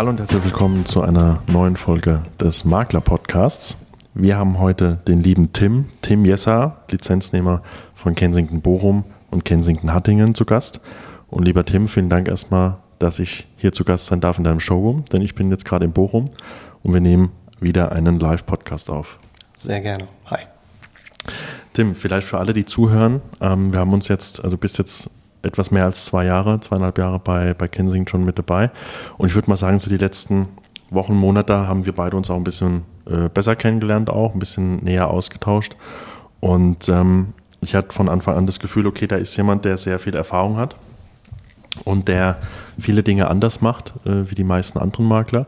Hallo und herzlich willkommen zu einer neuen Folge des Makler Podcasts. Wir haben heute den lieben Tim, Tim Jesser, Lizenznehmer von Kensington Bochum und Kensington Hattingen zu Gast. Und lieber Tim, vielen Dank erstmal, dass ich hier zu Gast sein darf in deinem Showroom, denn ich bin jetzt gerade in Bochum und wir nehmen wieder einen Live-Podcast auf. Sehr gerne. Hi. Tim, vielleicht für alle, die zuhören, ähm, wir haben uns jetzt, also bist jetzt etwas mehr als zwei Jahre, zweieinhalb Jahre bei, bei Kensington schon mit dabei. Und ich würde mal sagen, so die letzten Wochen, Monate haben wir beide uns auch ein bisschen äh, besser kennengelernt, auch ein bisschen näher ausgetauscht. Und ähm, ich hatte von Anfang an das Gefühl, okay, da ist jemand, der sehr viel Erfahrung hat und der viele Dinge anders macht, äh, wie die meisten anderen Makler.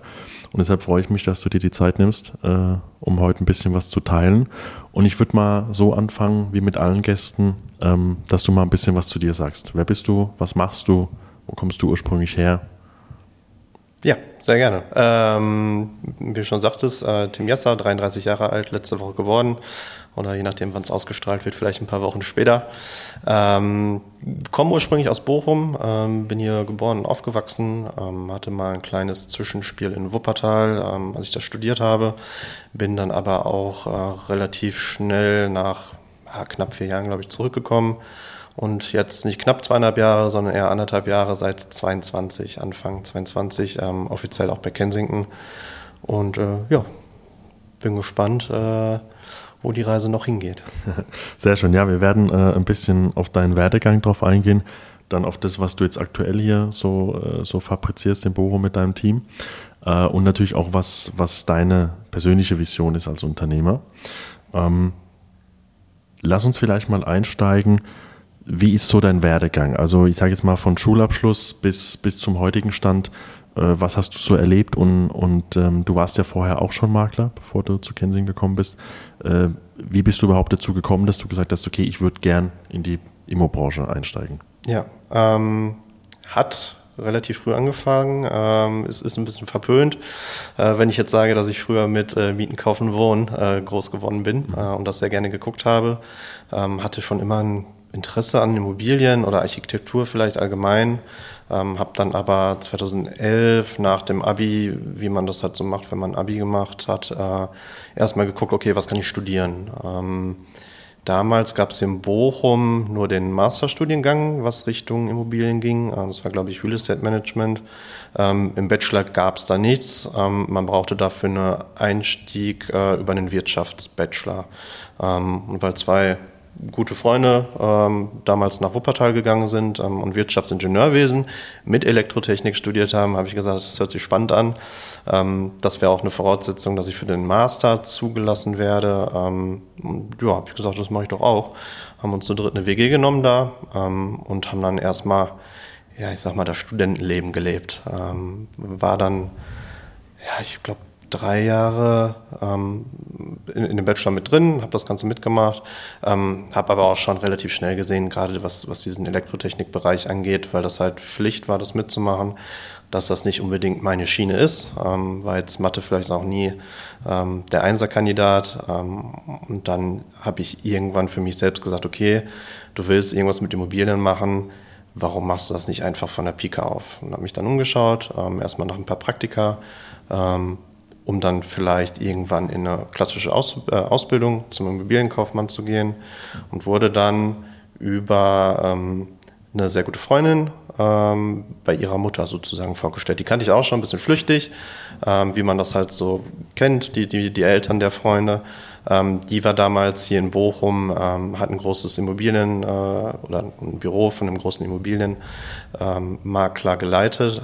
Und deshalb freue ich mich, dass du dir die Zeit nimmst, äh, um heute ein bisschen was zu teilen. Und ich würde mal so anfangen, wie mit allen Gästen, ähm, dass du mal ein bisschen was zu dir sagst. Wer bist du? Was machst du? Wo kommst du ursprünglich her? Ja, sehr gerne. Ähm, wie schon sagtest, äh, Tim Jesser, 33 Jahre alt, letzte Woche geworden. Oder je nachdem, wann es ausgestrahlt wird, vielleicht ein paar Wochen später. Ähm, komme ursprünglich aus Bochum, ähm, bin hier geboren und aufgewachsen, ähm, hatte mal ein kleines Zwischenspiel in Wuppertal, ähm, als ich das studiert habe. Bin dann aber auch äh, relativ schnell nach ja, knapp vier Jahren, glaube ich, zurückgekommen und jetzt nicht knapp zweieinhalb Jahre, sondern eher anderthalb Jahre seit 22, Anfang 22, ähm, offiziell auch bei Kensington. Und äh, ja, bin gespannt, äh, wo die Reise noch hingeht. Sehr schön. Ja, wir werden äh, ein bisschen auf deinen Werdegang drauf eingehen, dann auf das, was du jetzt aktuell hier so, äh, so fabrizierst in Bochum mit deinem Team äh, und natürlich auch, was, was deine persönliche Vision ist als Unternehmer. Ähm, lass uns vielleicht mal einsteigen wie ist so dein Werdegang? Also ich sage jetzt mal von Schulabschluss bis, bis zum heutigen Stand. Äh, was hast du so erlebt? Und, und ähm, du warst ja vorher auch schon Makler, bevor du zu Kensing gekommen bist. Äh, wie bist du überhaupt dazu gekommen, dass du gesagt hast, okay, ich würde gern in die Immo-Branche einsteigen? Ja, ähm, hat relativ früh angefangen. Ähm, es ist ein bisschen verpönt, äh, wenn ich jetzt sage, dass ich früher mit äh, Mieten, Kaufen, Wohnen äh, groß geworden bin mhm. äh, und das sehr gerne geguckt habe. Ähm, hatte schon immer ein Interesse an Immobilien oder Architektur vielleicht allgemein. Ähm, habe dann aber 2011 nach dem Abi, wie man das halt so macht, wenn man Abi gemacht hat, äh, erstmal geguckt, okay, was kann ich studieren? Ähm, damals gab es in Bochum nur den Masterstudiengang, was Richtung Immobilien ging. Äh, das war, glaube ich, Real Estate Management. Ähm, Im Bachelor gab es da nichts. Ähm, man brauchte dafür einen Einstieg äh, über einen Wirtschaftsbachelor. Ähm, und weil zwei gute Freunde ähm, damals nach Wuppertal gegangen sind ähm, und Wirtschaftsingenieurwesen mit Elektrotechnik studiert haben, habe ich gesagt, das hört sich spannend an. Ähm, das wäre auch eine Voraussetzung, dass ich für den Master zugelassen werde. Ähm, ja, habe ich gesagt, das mache ich doch auch. Haben uns zu dritt eine WG genommen da ähm, und haben dann erstmal, ja, ich sag mal, das Studentenleben gelebt. Ähm, war dann, ja, ich glaube, drei Jahre ähm, in, in, dem Bachelor mit drin, habe das Ganze mitgemacht, ähm, habe aber auch schon relativ schnell gesehen, gerade was, was diesen Elektrotechnikbereich angeht, weil das halt Pflicht war, das mitzumachen, dass das nicht unbedingt meine Schiene ist, ähm, war jetzt Mathe vielleicht auch nie ähm, der Einserkandidat ähm, und dann habe ich irgendwann für mich selbst gesagt, okay, du willst irgendwas mit Immobilien machen, warum machst du das nicht einfach von der Pike auf? Und habe mich dann umgeschaut, ähm, erstmal nach ein paar Praktika, ähm, um dann vielleicht irgendwann in eine klassische Aus, äh, Ausbildung zum Immobilienkaufmann zu gehen und wurde dann über ähm, eine sehr gute Freundin ähm, bei ihrer Mutter sozusagen vorgestellt. Die kannte ich auch schon ein bisschen flüchtig, ähm, wie man das halt so kennt, die, die, die Eltern der Freunde. Ähm, die war damals hier in Bochum, ähm, hat ein großes Immobilien äh, oder ein Büro von einem großen Immobilienmakler geleitet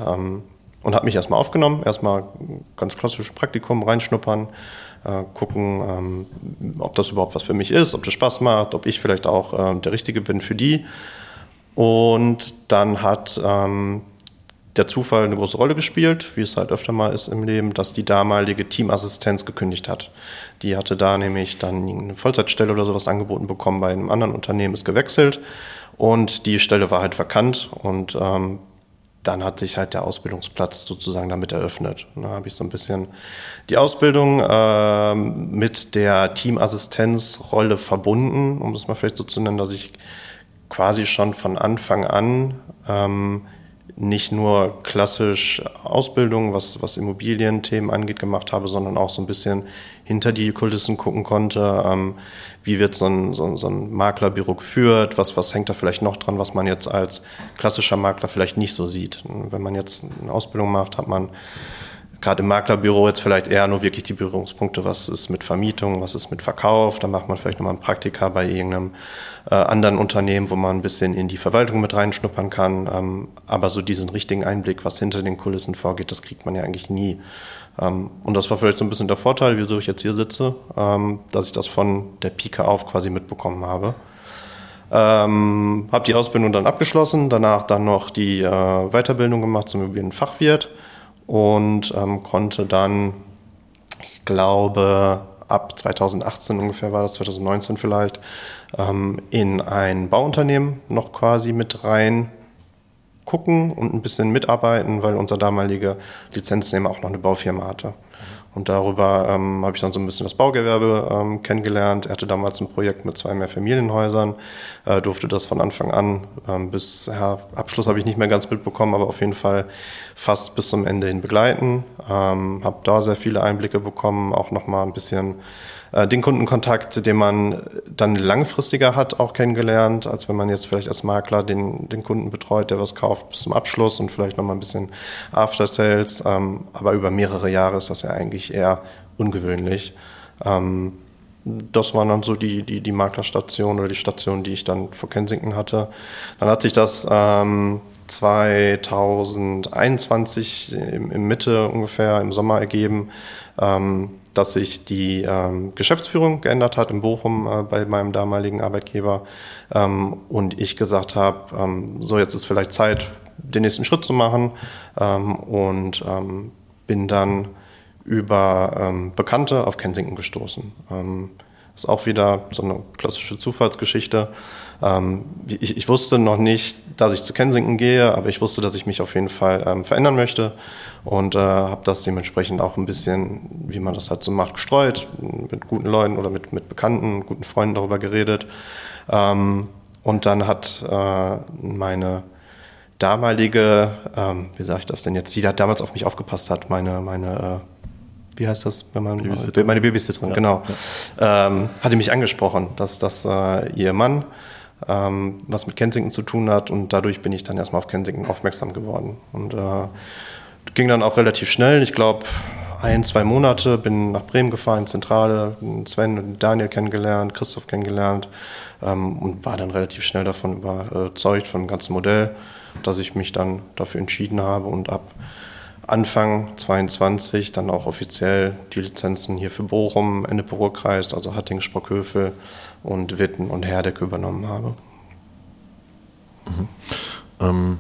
und habe mich erstmal aufgenommen, erstmal ganz klassisches Praktikum reinschnuppern, äh, gucken, ähm, ob das überhaupt was für mich ist, ob das Spaß macht, ob ich vielleicht auch äh, der Richtige bin für die. Und dann hat ähm, der Zufall eine große Rolle gespielt, wie es halt öfter mal ist im Leben, dass die damalige Teamassistenz gekündigt hat. Die hatte da nämlich dann eine Vollzeitstelle oder sowas angeboten bekommen bei einem anderen Unternehmen, ist gewechselt und die Stelle war halt vakant und ähm, dann hat sich halt der Ausbildungsplatz sozusagen damit eröffnet. Da habe ich so ein bisschen die Ausbildung äh, mit der Teamassistenzrolle verbunden, um das mal vielleicht so zu nennen, dass ich quasi schon von Anfang an ähm, nicht nur klassisch Ausbildung, was, was Immobilienthemen angeht, gemacht habe, sondern auch so ein bisschen hinter die Kulissen gucken konnte. Ähm, wie wird so ein, so, so ein Maklerbüro geführt? Was, was hängt da vielleicht noch dran, was man jetzt als klassischer Makler vielleicht nicht so sieht? Wenn man jetzt eine Ausbildung macht, hat man gerade im Maklerbüro jetzt vielleicht eher nur wirklich die Berührungspunkte, was ist mit Vermietung, was ist mit Verkauf, dann macht man vielleicht nochmal ein Praktika bei irgendeinem äh, anderen Unternehmen, wo man ein bisschen in die Verwaltung mit reinschnuppern kann. Ähm, aber so diesen richtigen Einblick, was hinter den Kulissen vorgeht, das kriegt man ja eigentlich nie. Ähm, und das war vielleicht so ein bisschen der Vorteil, wieso ich jetzt hier sitze, ähm, dass ich das von der Pike auf quasi mitbekommen habe. Ähm, habe die Ausbildung dann abgeschlossen, danach dann noch die äh, Weiterbildung gemacht zum Immobilienfachwirt und ähm, konnte dann, ich glaube, ab 2018 ungefähr war das, 2019 vielleicht, ähm, in ein Bauunternehmen noch quasi mit rein gucken und ein bisschen mitarbeiten, weil unser damaliger Lizenznehmer auch noch eine Baufirma hatte. Und darüber ähm, habe ich dann so ein bisschen das Baugewerbe ähm, kennengelernt. Er hatte damals ein Projekt mit zwei mehr Familienhäusern, äh, durfte das von Anfang an ähm, bis ja, Abschluss habe ich nicht mehr ganz mitbekommen, aber auf jeden Fall fast bis zum Ende hin begleiten. Ähm, habe da sehr viele Einblicke bekommen, auch nochmal ein bisschen den Kundenkontakt, den man dann langfristiger hat, auch kennengelernt, als wenn man jetzt vielleicht als Makler den, den Kunden betreut, der was kauft bis zum Abschluss und vielleicht nochmal ein bisschen After Sales. Ähm, aber über mehrere Jahre ist das ja eigentlich eher ungewöhnlich. Ähm, das waren dann so die, die, die Maklerstationen oder die Stationen, die ich dann vor Kensington hatte. Dann hat sich das ähm, 2021 im, im Mitte ungefähr im Sommer ergeben, ähm, dass sich die ähm, Geschäftsführung geändert hat in Bochum äh, bei meinem damaligen Arbeitgeber ähm, und ich gesagt habe, ähm, so jetzt ist vielleicht Zeit, den nächsten Schritt zu machen ähm, und ähm, bin dann über ähm, Bekannte auf Kensington gestoßen. Ist auch wieder so eine klassische Zufallsgeschichte. ich, ich, wusste noch nicht, dass ich zu Kensington gehe, aber ich wusste, dass ich mich auf jeden Fall verändern möchte und äh, habe das dementsprechend auch ein bisschen, wie man das halt so macht, gestreut, mit guten Leuten oder mit, mit Bekannten, guten Freunden darüber geredet. Ähm, und dann hat äh, meine damalige, ähm, wie sage ich das denn jetzt, die da damals auf mich aufgepasst hat, meine, meine äh, wie heißt das, wenn man Babysitterin. meine Babysitterin, ja, genau, ja. Ähm, hatte mich angesprochen, dass, dass äh, ihr Mann ähm, was mit Kensington zu tun hat und dadurch bin ich dann erstmal auf Kensington aufmerksam geworden und äh, ging dann auch relativ schnell. Ich glaube, ein, zwei Monate, bin nach Bremen gefahren, Zentrale, Sven und Daniel kennengelernt, Christoph kennengelernt ähm, und war dann relativ schnell davon überzeugt, von dem ganzen Modell, dass ich mich dann dafür entschieden habe und ab Anfang 22 dann auch offiziell die Lizenzen hier für Bochum, Ennepe-Ruhr-Kreis, also Hattingen, Sprockhövel und Witten und Herdeck übernommen habe. Mhm. Ähm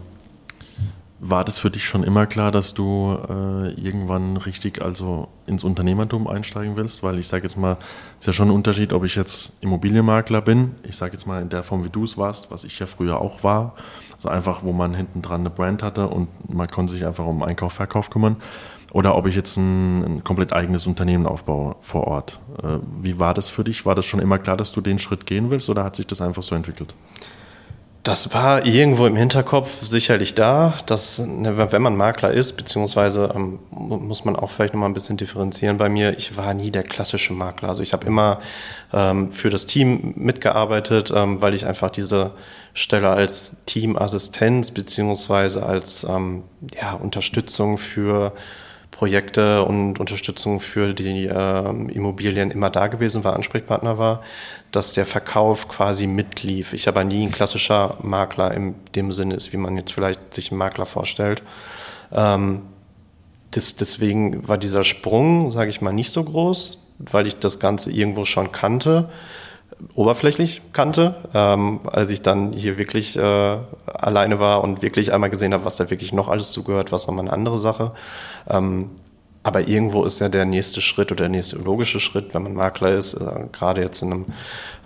war das für dich schon immer klar, dass du äh, irgendwann richtig also ins Unternehmertum einsteigen willst? Weil ich sage jetzt mal, es ist ja schon ein Unterschied, ob ich jetzt Immobilienmakler bin, ich sage jetzt mal in der Form, wie du es warst, was ich ja früher auch war, also einfach, wo man hinten dran eine Brand hatte und man konnte sich einfach um Einkauf, Verkauf kümmern, oder ob ich jetzt ein, ein komplett eigenes Unternehmen aufbaue vor Ort. Äh, wie war das für dich? War das schon immer klar, dass du den Schritt gehen willst oder hat sich das einfach so entwickelt? Das war irgendwo im Hinterkopf sicherlich da, dass ne, wenn man Makler ist, beziehungsweise ähm, muss man auch vielleicht nochmal ein bisschen differenzieren bei mir, ich war nie der klassische Makler. Also ich habe immer ähm, für das Team mitgearbeitet, ähm, weil ich einfach diese Stelle als Teamassistenz beziehungsweise als ähm, ja, Unterstützung für Projekte und Unterstützung für die äh, Immobilien immer da gewesen war, Ansprechpartner war, dass der Verkauf quasi mitlief. Ich aber nie ein klassischer Makler in dem Sinne ist, wie man jetzt vielleicht sich einen Makler vorstellt. Ähm, das, deswegen war dieser Sprung, sage ich mal, nicht so groß, weil ich das Ganze irgendwo schon kannte oberflächlich kannte, ähm, als ich dann hier wirklich äh, alleine war und wirklich einmal gesehen habe, was da wirklich noch alles zugehört, was nochmal eine andere Sache. Ähm, aber irgendwo ist ja der nächste Schritt oder der nächste logische Schritt, wenn man Makler ist, äh, gerade jetzt in einem,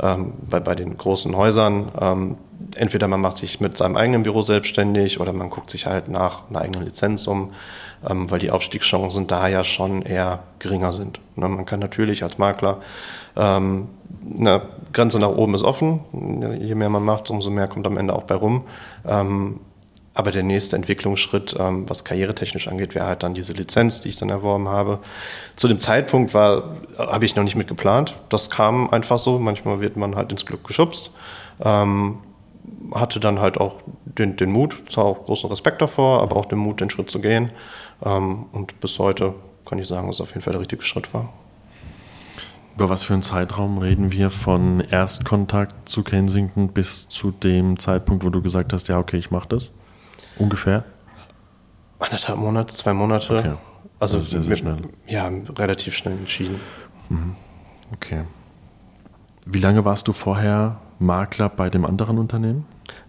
ähm, bei, bei den großen Häusern, ähm, entweder man macht sich mit seinem eigenen Büro selbstständig oder man guckt sich halt nach einer eigenen Lizenz um, ähm, weil die Aufstiegschancen da ja schon eher geringer sind. Ne, man kann natürlich als Makler ähm, eine Grenze nach oben ist offen. Je mehr man macht, umso mehr kommt am Ende auch bei rum. Ähm, aber der nächste Entwicklungsschritt, ähm, was karrieretechnisch angeht, wäre halt dann diese Lizenz, die ich dann erworben habe. Zu dem Zeitpunkt war, habe ich noch nicht mit geplant. Das kam einfach so. Manchmal wird man halt ins Glück geschubst. Ähm, hatte dann halt auch den, den Mut, zwar auch großen Respekt davor, aber auch den Mut, den Schritt zu gehen. Ähm, und bis heute kann ich sagen, dass es auf jeden Fall der richtige Schritt war. Über was für einen Zeitraum reden wir von Erstkontakt zu Kensington bis zu dem Zeitpunkt, wo du gesagt hast, ja, okay, ich mache das? Ungefähr? Anderthalb Monate, zwei Monate. Okay. Also sehr, sehr schnell. Ja, relativ schnell entschieden. Mhm. Okay. Wie lange warst du vorher Makler bei dem anderen Unternehmen?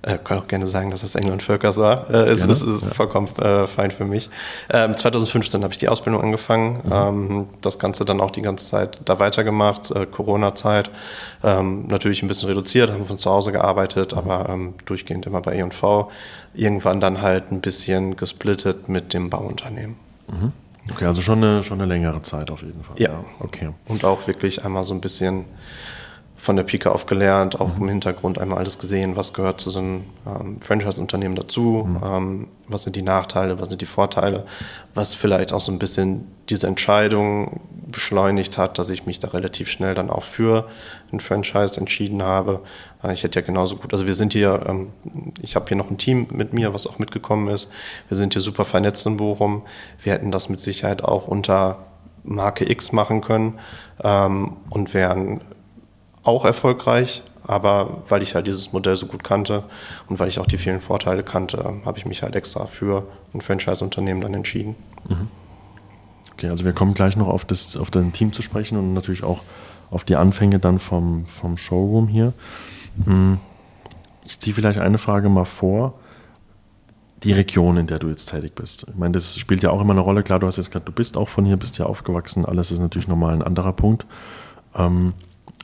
Äh, kann auch gerne sagen, dass das England Völkers war. Äh, es ist, ist vollkommen äh, fein für mich. Ähm, 2015 habe ich die Ausbildung angefangen. Mhm. Ähm, das Ganze dann auch die ganze Zeit da weitergemacht. Äh, Corona-Zeit. Ähm, natürlich ein bisschen reduziert, haben von zu Hause gearbeitet, mhm. aber ähm, durchgehend immer bei E&V. Irgendwann dann halt ein bisschen gesplittet mit dem Bauunternehmen. Mhm. Okay, also schon eine, schon eine längere Zeit auf jeden Fall. Ja. ja. Okay. Und auch wirklich einmal so ein bisschen von der Pike auf gelernt, auch mhm. im Hintergrund einmal alles gesehen, was gehört zu so einem ähm, Franchise-Unternehmen dazu, mhm. ähm, was sind die Nachteile, was sind die Vorteile, was vielleicht auch so ein bisschen diese Entscheidung beschleunigt hat, dass ich mich da relativ schnell dann auch für ein Franchise entschieden habe. Äh, ich hätte ja genauso gut, also wir sind hier, ähm, ich habe hier noch ein Team mit mir, was auch mitgekommen ist. Wir sind hier super vernetzt in Bochum. Wir hätten das mit Sicherheit auch unter Marke X machen können ähm, und wären auch erfolgreich, aber weil ich halt dieses Modell so gut kannte und weil ich auch die vielen Vorteile kannte, habe ich mich halt extra für ein Franchise-Unternehmen dann entschieden. Mhm. Okay, also wir kommen gleich noch auf das, auf dein Team zu sprechen und natürlich auch auf die Anfänge dann vom, vom Showroom hier. Hm, ich ziehe vielleicht eine Frage mal vor. Die Region, in der du jetzt tätig bist. Ich meine, das spielt ja auch immer eine Rolle. Klar, du hast jetzt gerade, du bist auch von hier, bist hier aufgewachsen. Alles ist natürlich nochmal ein anderer Punkt. Ähm,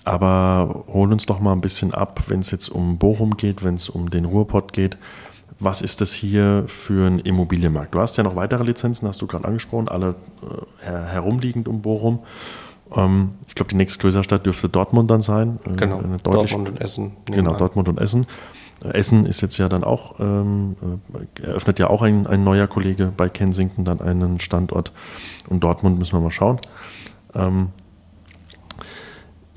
aber hol uns doch mal ein bisschen ab, wenn es jetzt um Bochum geht, wenn es um den Ruhrpott geht. Was ist das hier für ein Immobilienmarkt? Du hast ja noch weitere Lizenzen, hast du gerade angesprochen, alle äh, her herumliegend um Bochum. Ähm, ich glaube, die nächstgrößere Stadt dürfte Dortmund dann sein. Äh, genau, Dortmund und Essen. Genau, Dortmund und Essen. Essen ist jetzt ja dann auch, ähm, äh, eröffnet ja auch ein, ein neuer Kollege bei Kensington dann einen Standort. Und Dortmund müssen wir mal schauen. Ähm,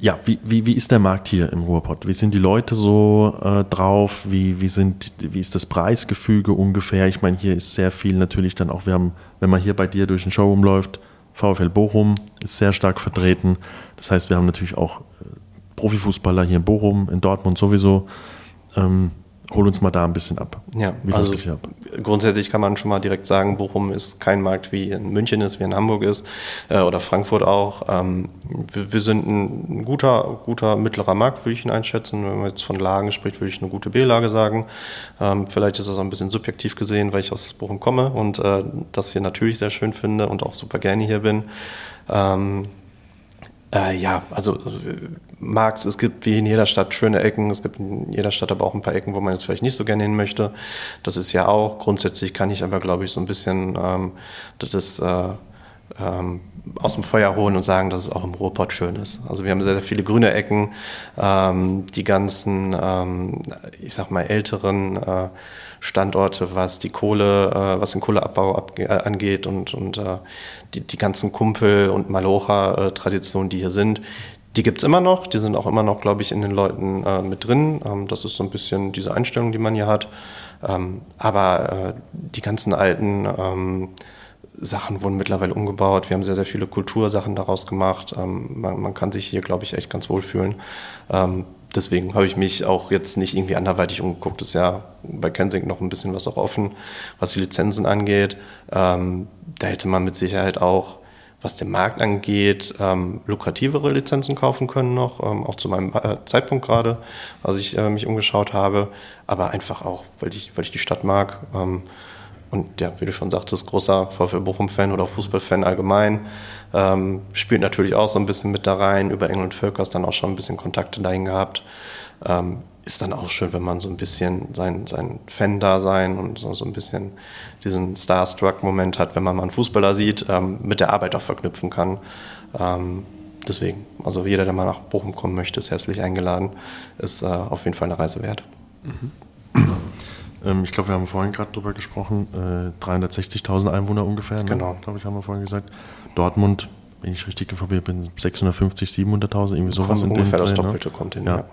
ja, wie, wie, wie ist der Markt hier im Ruhrpott? Wie sind die Leute so äh, drauf? Wie, wie, sind, wie ist das Preisgefüge ungefähr? Ich meine, hier ist sehr viel natürlich dann auch, wir haben, wenn man hier bei dir durch den Showroom läuft, VfL Bochum ist sehr stark vertreten. Das heißt, wir haben natürlich auch äh, Profifußballer hier in Bochum, in Dortmund sowieso. Ähm, hol uns mal da ein bisschen ab. Ja, wie also das hier ab? grundsätzlich kann man schon mal direkt sagen, Bochum ist kein Markt wie in München ist, wie in Hamburg ist äh, oder Frankfurt auch. Ähm, wir, wir, sind ein guter, guter mittlerer Markt, würde ich ihn einschätzen. Wenn man jetzt von Lagen spricht, würde ich eine gute B-Lage sagen. Ähm, vielleicht ist das auch ein bisschen subjektiv gesehen, weil ich aus Bochum komme und äh, das hier natürlich sehr schön finde und auch super gerne hier bin. Ähm, äh, ja, also Markt, es gibt wie in jeder Stadt schöne Ecken, es gibt in jeder Stadt aber auch ein paar Ecken, wo man jetzt vielleicht nicht so gerne hin möchte. Das ist ja auch. Grundsätzlich kann ich aber, glaube ich, so ein bisschen ähm, das äh, ähm, aus dem Feuer holen und sagen, dass es auch im Ruhrpott schön ist. Also wir haben sehr, sehr viele grüne Ecken, ähm, die ganzen, ähm, ich sag mal, älteren äh, Standorte, was die Kohle, äh, was den Kohleabbau ab, äh, angeht und, und äh, die, die ganzen Kumpel- und Malocha-Traditionen, die hier sind, die gibt es immer noch, die sind auch immer noch, glaube ich, in den Leuten äh, mit drin. Ähm, das ist so ein bisschen diese Einstellung, die man hier hat. Ähm, aber äh, die ganzen alten ähm, Sachen wurden mittlerweile umgebaut. Wir haben sehr, sehr viele Kultursachen daraus gemacht. Ähm, man, man, kann sich hier, glaube ich, echt ganz wohl fühlen. Ähm, deswegen habe ich mich auch jetzt nicht irgendwie anderweitig umgeguckt. Ist ja bei Kensington noch ein bisschen was auch offen, was die Lizenzen angeht. Ähm, da hätte man mit Sicherheit auch was den Markt angeht, ähm, lukrativere Lizenzen kaufen können noch, ähm, auch zu meinem äh, Zeitpunkt gerade, als ich äh, mich umgeschaut habe, aber einfach auch, weil ich, weil ich die Stadt mag. Und ja, wie du schon sagtest, großer VfL Bochum-Fan oder Fußballfan allgemein. Ähm, spielt natürlich auch so ein bisschen mit da rein. Über England Völkers dann auch schon ein bisschen Kontakte dahin gehabt. Ähm, ist dann auch schön, wenn man so ein bisschen sein, sein Fan-Dasein und so, so ein bisschen diesen Starstruck-Moment hat, wenn man mal einen Fußballer sieht, ähm, mit der Arbeit auch verknüpfen kann. Ähm, deswegen, also jeder, der mal nach Bochum kommen möchte, ist herzlich eingeladen. Ist äh, auf jeden Fall eine Reise wert. Mhm. Ähm, ich glaube, wir haben vorhin gerade drüber gesprochen, äh, 360.000 Einwohner ungefähr. Ne? Genau. Glaube ich, haben wir vorhin gesagt. Dortmund, wenn ich richtig informiert bin, 650, 700.000, irgendwie sowas. Kommt in ungefähr das Dreh, ne? Doppelte kommt hin. Ja. Ja.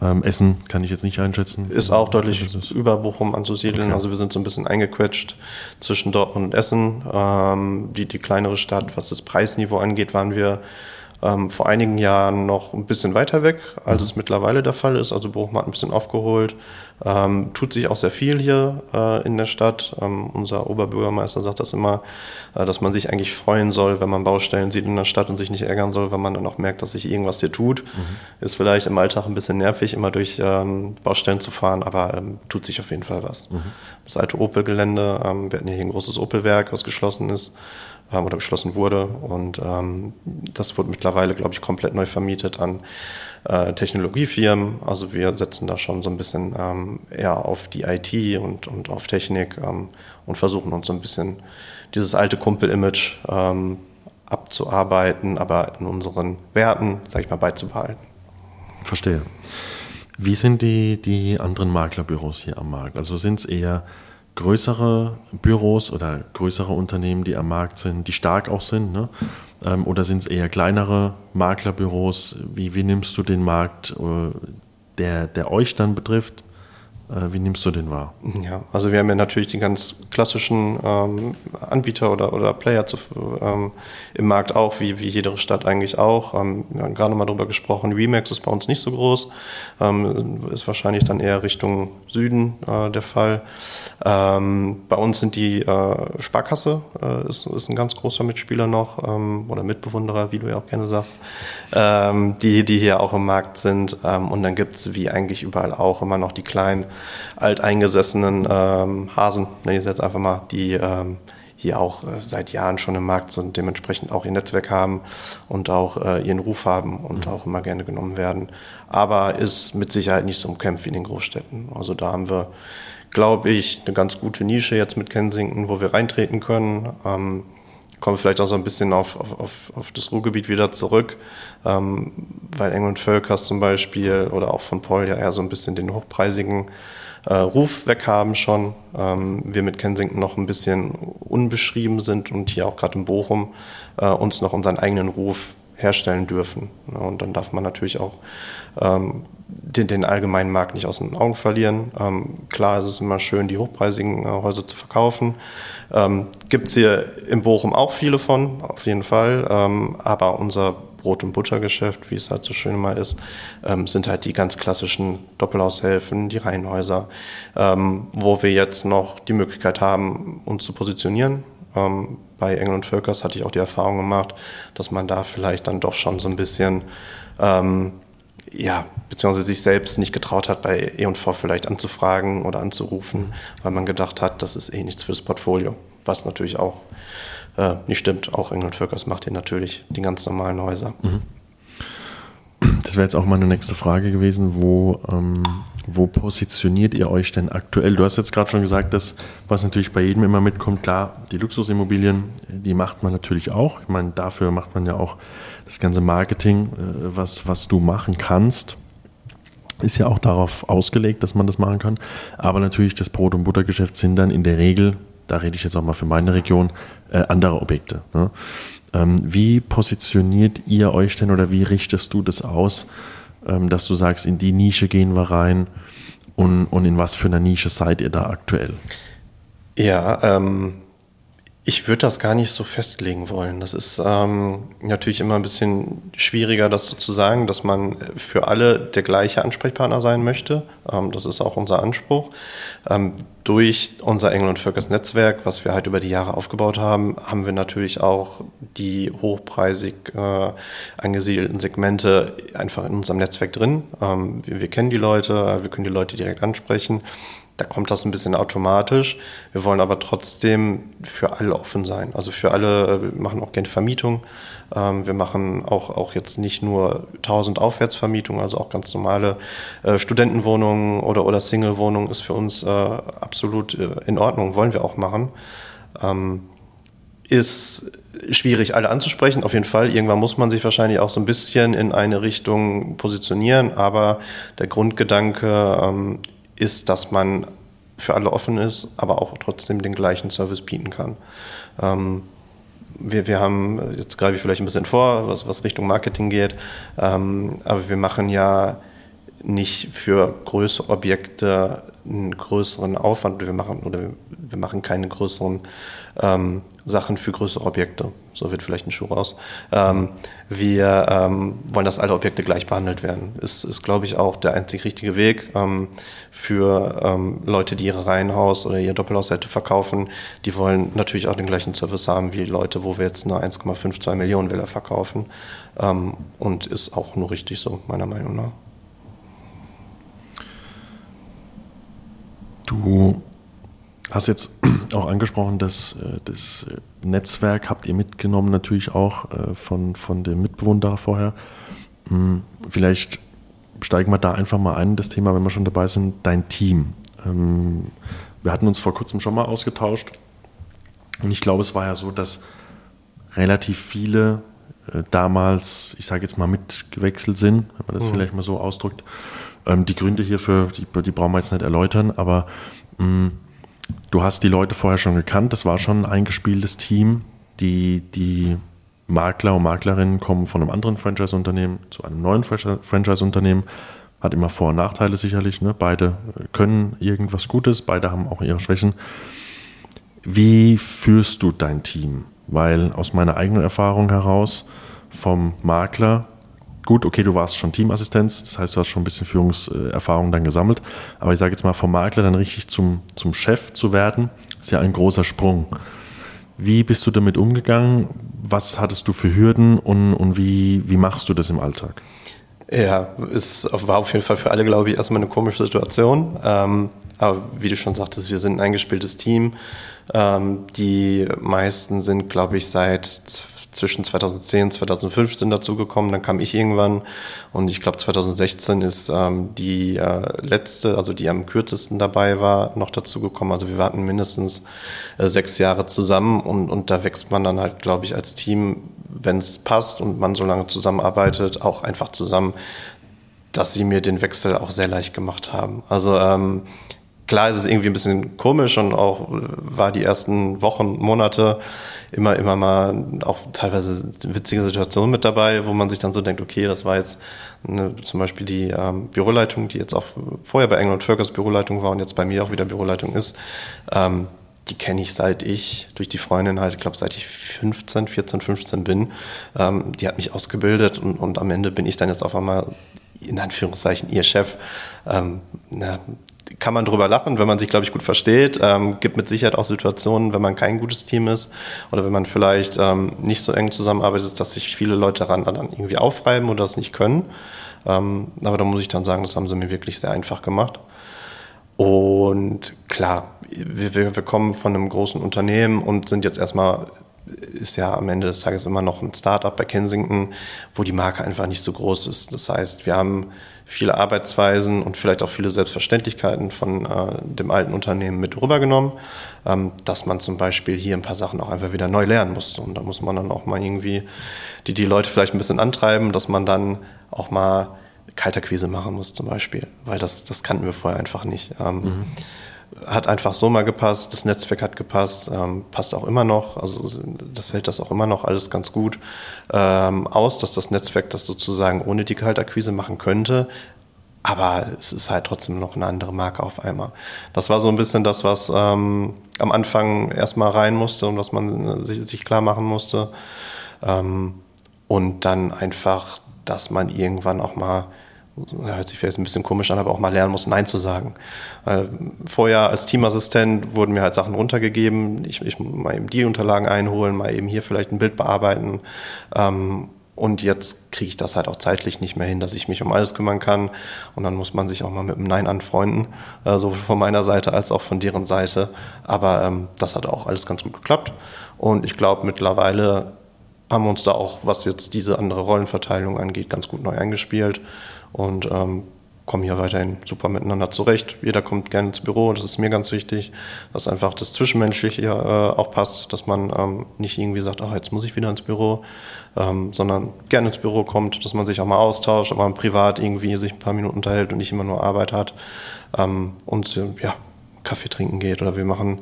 Ähm, Essen kann ich jetzt nicht einschätzen. Ist auch deutlich Das ist- über Bochum anzusiedeln. Okay. Also wir sind so ein bisschen eingequetscht zwischen Dortmund und Essen. Ähm, die, die kleinere Stadt, was das Preisniveau angeht, waren wir ähm, vor einigen Jahren noch ein bisschen weiter weg, als es mittlerweile der Fall ist. Also Bochum hat ein bisschen aufgeholt. Ähm, tut sich auch sehr viel hier äh, in der Stadt. Ähm, unser Oberbürgermeister sagt das immer, äh, dass man sich eigentlich freuen soll, wenn man Baustellen sieht in der Stadt und sich nicht ärgern soll, wenn man dann auch merkt, dass sich irgendwas hier tut. Ist vielleicht im Alltag ein bisschen nervig, immer durch ähm, Baustellen zu fahren, aber ähm, tut sich auf jeden Fall was. Das alte Opel-Gelände, ähm, wir hatten hier ein großes Opel-Werk, was geschlossen ist ähm, oder geschlossen wurde. Und ähm, das wurde mittlerweile, glaube ich, komplett neu vermietet an äh, Technologiefirmen. Also wir setzen da schon so ein bisschen ähm, eher auf die IT und, und auf Technik ähm, und versuchen uns so ein bisschen dieses alte Kumpel-Image ähm, abzuarbeiten, aber in unseren Werten, sag ich mal, beizubehalten. Verstehe. Wie sind die, die anderen Maklerbüros hier am Markt? Also sind es eher größere Büros oder größere Unternehmen, die am Markt sind, die stark auch sind? Ne? Ähm, oder sind es eher kleinere Maklerbüros? Wie, wie nimmst du den Markt, äh, der, der euch dann betrifft? Äh, wie nimmst du den wahr? Ja, also wir haben ja natürlich die ganz klassischen ähm, Anbieter oder, oder Player zu, ähm, im Markt auch, wie, wie jede Stadt eigentlich auch. Ähm, wir haben gerade mal darüber gesprochen, Remax ist bei uns nicht so groß, ähm, ist wahrscheinlich dann eher Richtung Süden äh, der Fall. Ähm, bei uns sind die äh, Sparkasse, äh, ist, ist ein ganz großer Mitspieler noch ähm, oder Mitbewunderer, wie du ja auch gerne sagst, die, die hier auch im Markt sind. Und dann gibt es wie eigentlich überall auch immer noch die kleinen alteingesessenen ähm, Hasen, nenne ich es jetzt einfach mal, die ähm, hier auch äh, seit Jahren schon im Markt sind, dementsprechend auch ihr Netzwerk haben und auch äh, ihren Ruf haben und auch immer gerne genommen werden. Aber ist mit Sicherheit nicht so umkämpft wie in den Großstädten. Also da haben wir, glaube ich, eine ganz gute Nische jetzt mit Kensington, wo wir reintreten können. Ähm, kommen vielleicht auch so ein bisschen auf, auf, auf, das Ruhrgebiet wieder zurück, ähm, weil England Völkers zum Beispiel oder auch von Paul ja eher so ein bisschen den hochpreisigen äh, Ruf weghaben schon. Ähm, wir mit Kensington noch ein bisschen unbeschrieben sind und hier auch gerade in Bochum äh, uns noch unseren eigenen Ruf herstellen dürfen. Und dann darf man natürlich auch ähm, den, den allgemeinen Markt nicht aus den Augen verlieren. Ähm, klar ist es immer schön, die hochpreisigen äh, Häuser zu verkaufen. Ähm, Gibt es hier in Bochum auch viele von, auf jeden Fall. Ähm, aber unser Brot- und Buttergeschäft, wie es halt so schön mal ist, ähm, sind halt die ganz klassischen Doppelhaushälften, die Reihenhäuser, ähm, wo wir jetzt noch die Möglichkeit haben, uns zu positionieren. Ähm, bei Engel und Völkers hatte ich auch die Erfahrung gemacht, dass man da vielleicht dann doch schon so ein bisschen ähm, ja, beziehungsweise sich selbst nicht getraut hat, bei E&V vielleicht anzufragen oder anzurufen, weil man gedacht hat, das ist eh nichts fürs Portfolio. Was natürlich auch äh, nicht stimmt. Auch England Völkers macht hier natürlich die ganz normalen Häuser. Das wäre jetzt auch meine nächste Frage gewesen. Wo, ähm, wo positioniert ihr euch denn aktuell? Du hast jetzt gerade schon gesagt, dass, was natürlich bei jedem immer mitkommt, klar, die Luxusimmobilien, die macht man natürlich auch. Ich meine, dafür macht man ja auch das ganze Marketing, äh, was, was du machen kannst. Ist ja auch darauf ausgelegt, dass man das machen kann. Aber natürlich, das Brot- und Buttergeschäft sind dann in der Regel, da rede ich jetzt auch mal für meine Region, äh, andere Objekte. Ne? Ähm, wie positioniert ihr euch denn oder wie richtest du das aus, ähm, dass du sagst, in die Nische gehen wir rein und, und in was für einer Nische seid ihr da aktuell? Ja, ähm, ich würde das gar nicht so festlegen wollen. Das ist ähm, natürlich immer ein bisschen schwieriger, das so zu sagen, dass man für alle der gleiche Ansprechpartner sein möchte. Ähm, das ist auch unser Anspruch. Ähm, durch unser Engel und Völkers Netzwerk, was wir halt über die Jahre aufgebaut haben, haben wir natürlich auch die hochpreisig äh, angesiedelten Segmente einfach in unserem Netzwerk drin. Ähm, wir, wir kennen die Leute, wir können die Leute direkt ansprechen. Da kommt das ein bisschen automatisch. Wir wollen aber trotzdem für alle offen sein. Also für alle, wir machen auch gerne Vermietung. Ähm, wir machen auch, auch jetzt nicht nur 1000 Aufwärtsvermietungen, also auch ganz normale äh, Studentenwohnungen oder, oder Single-Wohnungen ist für uns äh, absolut äh, in Ordnung, wollen wir auch machen. Ähm, ist schwierig, alle anzusprechen, auf jeden Fall. Irgendwann muss man sich wahrscheinlich auch so ein bisschen in eine Richtung positionieren, aber der Grundgedanke ähm, ist, dass man für alle offen ist, aber auch trotzdem den gleichen Service bieten kann. Ähm, wir, wir haben, jetzt greife ich vielleicht ein bisschen vor, was, was Richtung Marketing geht, ähm, aber wir machen ja nicht für größere Objekte einen größeren Aufwand. Wir machen oder machen keine größeren ähm, Sachen für größere Objekte. So wird vielleicht ein Schuh raus. Ähm, wir ähm, wollen, dass alle Objekte gleich behandelt werden. Ist, ist glaube ich, auch der einzig richtige Weg ähm, für ähm, Leute, die ihre Reihenhaus oder ihr Doppelhaushälfte verkaufen. Die wollen natürlich auch den gleichen Service haben wie Leute, wo wir jetzt eine 1,52 Millionen Villa verkaufen. Ähm, und ist auch nur richtig so, meiner Meinung nach. Du hast jetzt auch angesprochen, dass äh, das Netzwerk habt ihr mitgenommen, natürlich auch äh, von, von dem Mitbewohner vorher. Hm, vielleicht steigen wir da einfach mal ein, das Thema, wenn wir schon dabei sind, dein Team. Ähm, wir hatten uns vor kurzem schon mal ausgetauscht und ich glaube, es war ja so, dass relativ viele äh, damals, ich sage jetzt mal, mitgewechselt sind, wenn man das mhm. vielleicht mal so ausdrückt. Ähm, die Gründe hierfür, die, die, brauchen wir jetzt nicht erläutern, aber hm, du hast die Leute vorher schon gekannt, das war schon ein eingespieltes Team. Die, die Makler und Maklerinnen kommen von einem anderen Franchise-Unternehmen zu einem neuen Franchise-Unternehmen. Hat immer Vor- und Nachteile sicherlich. Ne? Beide können irgendwas Gutes, beide haben auch ihre Schwächen. Wie führst du dein Team? Weil aus meiner eigenen Erfahrung heraus vom Makler gut, okay, du warst schon Teamassistenz, das heißt, du hast schon ein bisschen Führungserfahrung dann gesammelt. Aber ich sage jetzt mal, vom Makler dann richtig zum, zum Chef zu werden, ist ja ein großer Sprung. Wie bist du damit umgegangen? Was hattest du für Hürden und, und wie, wie machst du das im Alltag? Ja, es war auf jeden Fall für alle, glaube ich, erstmal eine komische Situation. Ähm, aber wie du schon sagtest, wir sind ein eingespieltes Team. Ähm, die meisten sind, glaube ich, seit zwischen 2010 und 2015 dazugekommen. Dann kam ich irgendwann und ich glaube 2016 ist ähm, die äh, letzte, also die am kürzesten dabei war, noch dazugekommen. Also wir warten mindestens äh, sechs Jahre zusammen und, und da wächst man dann halt, glaube ich, als Team, wenn es passt und man so lange zusammenarbeitet, auch einfach zusammen, dass sie mir den Wechsel auch sehr leicht gemacht haben. Also ähm, klar ist es irgendwie ein bisschen komisch und auch war die ersten Wochen, Monate immer, immer mal auch teilweise witzige Situationen mit dabei, wo man sich dann so denkt, okay, das war jetzt eine, zum Beispiel die ähm, Büroleitung, die jetzt auch vorher bei Engel und Völkers Büroleitung war und jetzt bei mir auch wieder Büroleitung ist. Ähm, die kenne ich seit ich durch die Freundin halt, ich glaube seit ich 15, 14, 15 bin. Ähm, die hat mich ausgebildet und, und am Ende bin ich dann jetzt auf einmal in Anführungszeichen ihr Chef. Ähm, na, kann man drüber lachen, wenn man sich, glaube ich, gut versteht. Ähm, gibt mit Sicherheit auch Situationen, wenn man kein gutes Team ist oder wenn man vielleicht ähm, nicht so eng zusammenarbeitet, dass sich viele Leute daran dann irgendwie aufreiben oder das nicht können. Ähm, aber da muss ich dann sagen, das haben sie mir wirklich sehr einfach gemacht. Und klar, wir, wir kommen von einem großen Unternehmen und sind jetzt erstmal ist ja am Ende des Tages immer noch ein Startup bei Kensington, wo die Marke einfach nicht so groß ist. Das heißt, wir haben viele Arbeitsweisen und vielleicht auch viele Selbstverständlichkeiten von äh, dem alten Unternehmen mit rübergenommen, ähm, dass man zum Beispiel hier ein paar Sachen auch einfach wieder neu lernen musste. Und da muss man dann auch mal irgendwie die, die Leute vielleicht ein bisschen antreiben, dass man dann auch mal Kalterquise machen muss zum Beispiel, weil das, das kannten wir vorher einfach nicht. Ähm, mhm hat einfach so mal gepasst, das Netzwerk hat gepasst, ähm, passt auch immer noch, also das hält das auch immer noch alles ganz gut ähm, aus, dass das Netzwerk das sozusagen ohne die Kaltakquise machen könnte, aber es ist halt trotzdem noch eine andere Marke auf einmal. Das war so ein bisschen das, was ähm, am Anfang erstmal rein musste und was man sich, sich klar machen musste ähm, und dann einfach, dass man irgendwann auch mal hört sich vielleicht ein bisschen komisch an, aber auch mal lernen muss, Nein zu sagen. Weil vorher als Teamassistent wurden mir halt Sachen runtergegeben, ich, ich mal eben die Unterlagen einholen, mal eben hier vielleicht ein Bild bearbeiten. Ähm, und jetzt kriege ich das halt auch zeitlich nicht mehr hin, dass ich mich um alles kümmern kann. Und dann muss man sich auch mal mit einem Nein anfreunden, äh, sowohl von meiner Seite als auch von deren Seite. Aber ähm, das hat auch alles ganz gut geklappt. Und ich glaube, mittlerweile haben wir uns da auch, was jetzt diese andere Rollenverteilung angeht, ganz gut neu eingespielt und ähm, kommen hier weiterhin super miteinander zurecht. Jeder kommt gerne ins Büro, das ist mir ganz wichtig, dass einfach das Zwischenmenschliche äh, auch passt, dass man ähm, nicht irgendwie sagt, ach, jetzt muss ich wieder ins Büro, ähm, sondern gerne ins Büro kommt, dass man sich auch mal austauscht, mal privat irgendwie sich ein paar Minuten unterhält und nicht immer nur Arbeit hat. Ähm, und äh, ja, Kaffee trinken geht oder wir machen,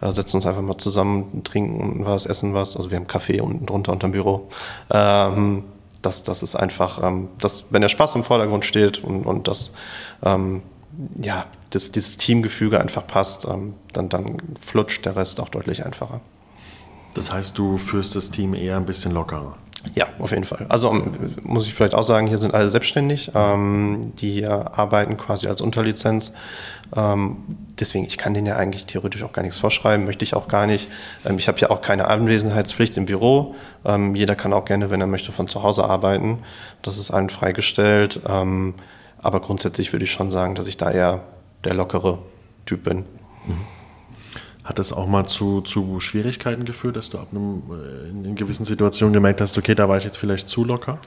äh, setzen uns einfach mal zusammen, trinken was, essen was. Also wir haben Kaffee unten drunter unterm Büro. Ähm, das, das ist einfach, ähm, das, wenn der Spaß im Vordergrund steht und, und das, ähm, ja, das, dieses Teamgefüge einfach passt, ähm, dann, dann flutscht der Rest auch deutlich einfacher. Das heißt, du führst das Team eher ein bisschen lockerer. Ja, auf jeden Fall. Also um, muss ich vielleicht auch sagen, hier sind alle selbstständig. Ähm, die arbeiten quasi als Unterlizenz. Ähm, deswegen, ich kann denen ja eigentlich theoretisch auch gar nichts vorschreiben, möchte ich auch gar nicht. Ähm, ich habe ja auch keine Anwesenheitspflicht im Büro. Ähm, jeder kann auch gerne, wenn er möchte, von zu Hause arbeiten. Das ist allen freigestellt. Ähm, aber grundsätzlich würde ich schon sagen, dass ich da eher der lockere Typ bin. Mhm. Hat das auch mal zu, zu Schwierigkeiten geführt, dass du ab einem, äh, in gewissen Situationen gemerkt hast, okay, da war ich jetzt vielleicht zu locker?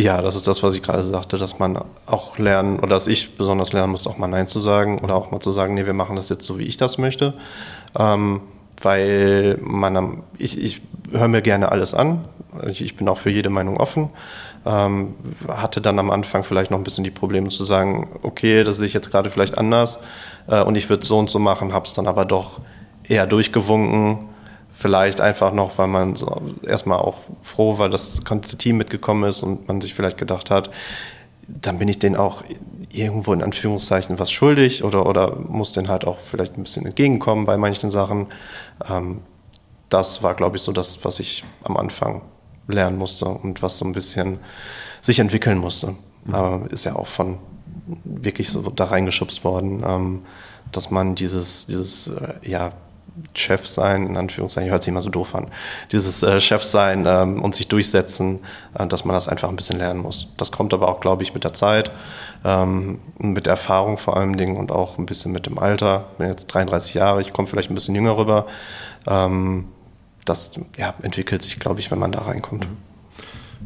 Ja, das ist das, was ich gerade sagte, dass man auch lernen, oder dass ich besonders lernen muss, auch mal Nein zu sagen oder auch mal zu sagen, nee, wir machen das jetzt so, wie ich das möchte. Ähm, weil man, ich, ich höre mir gerne alles an. Ich, ich, bin auch für jede Meinung offen. Ähm, hatte dann am Anfang vielleicht noch ein bisschen die Probleme zu sagen, okay, das sehe ich jetzt gerade vielleicht anders äh, und ich würde so und so machen, habe es dann aber doch eher durchgewunken. Vielleicht einfach noch, weil man so erstmal auch froh war, dass das ganze Team mitgekommen ist und man sich vielleicht gedacht hat, dann bin ich denen auch irgendwo in Anführungszeichen was schuldig oder, oder muss denen halt auch vielleicht ein bisschen entgegenkommen bei manchen Sachen. Ähm, das war, glaube ich, so das, was ich am Anfang lernen musste und was so ein bisschen sich entwickeln musste. Mhm. Aber ist ja auch von wirklich so da reingeschubst worden, ähm, dass man dieses, dieses äh, ja, Chef sein, in Anführungszeichen, hört sich immer so doof an, dieses äh, Chef sein ähm, und sich durchsetzen, äh, dass man das einfach ein bisschen lernen muss. Das kommt aber auch, glaube ich, mit der Zeit, ähm, mit der Erfahrung vor allem Dingen und auch ein bisschen mit dem Alter. Ich bin jetzt 33 Jahre, ich komme vielleicht ein bisschen jünger rüber. Ähm, das ja, entwickelt sich, glaube ich, wenn man da reinkommt.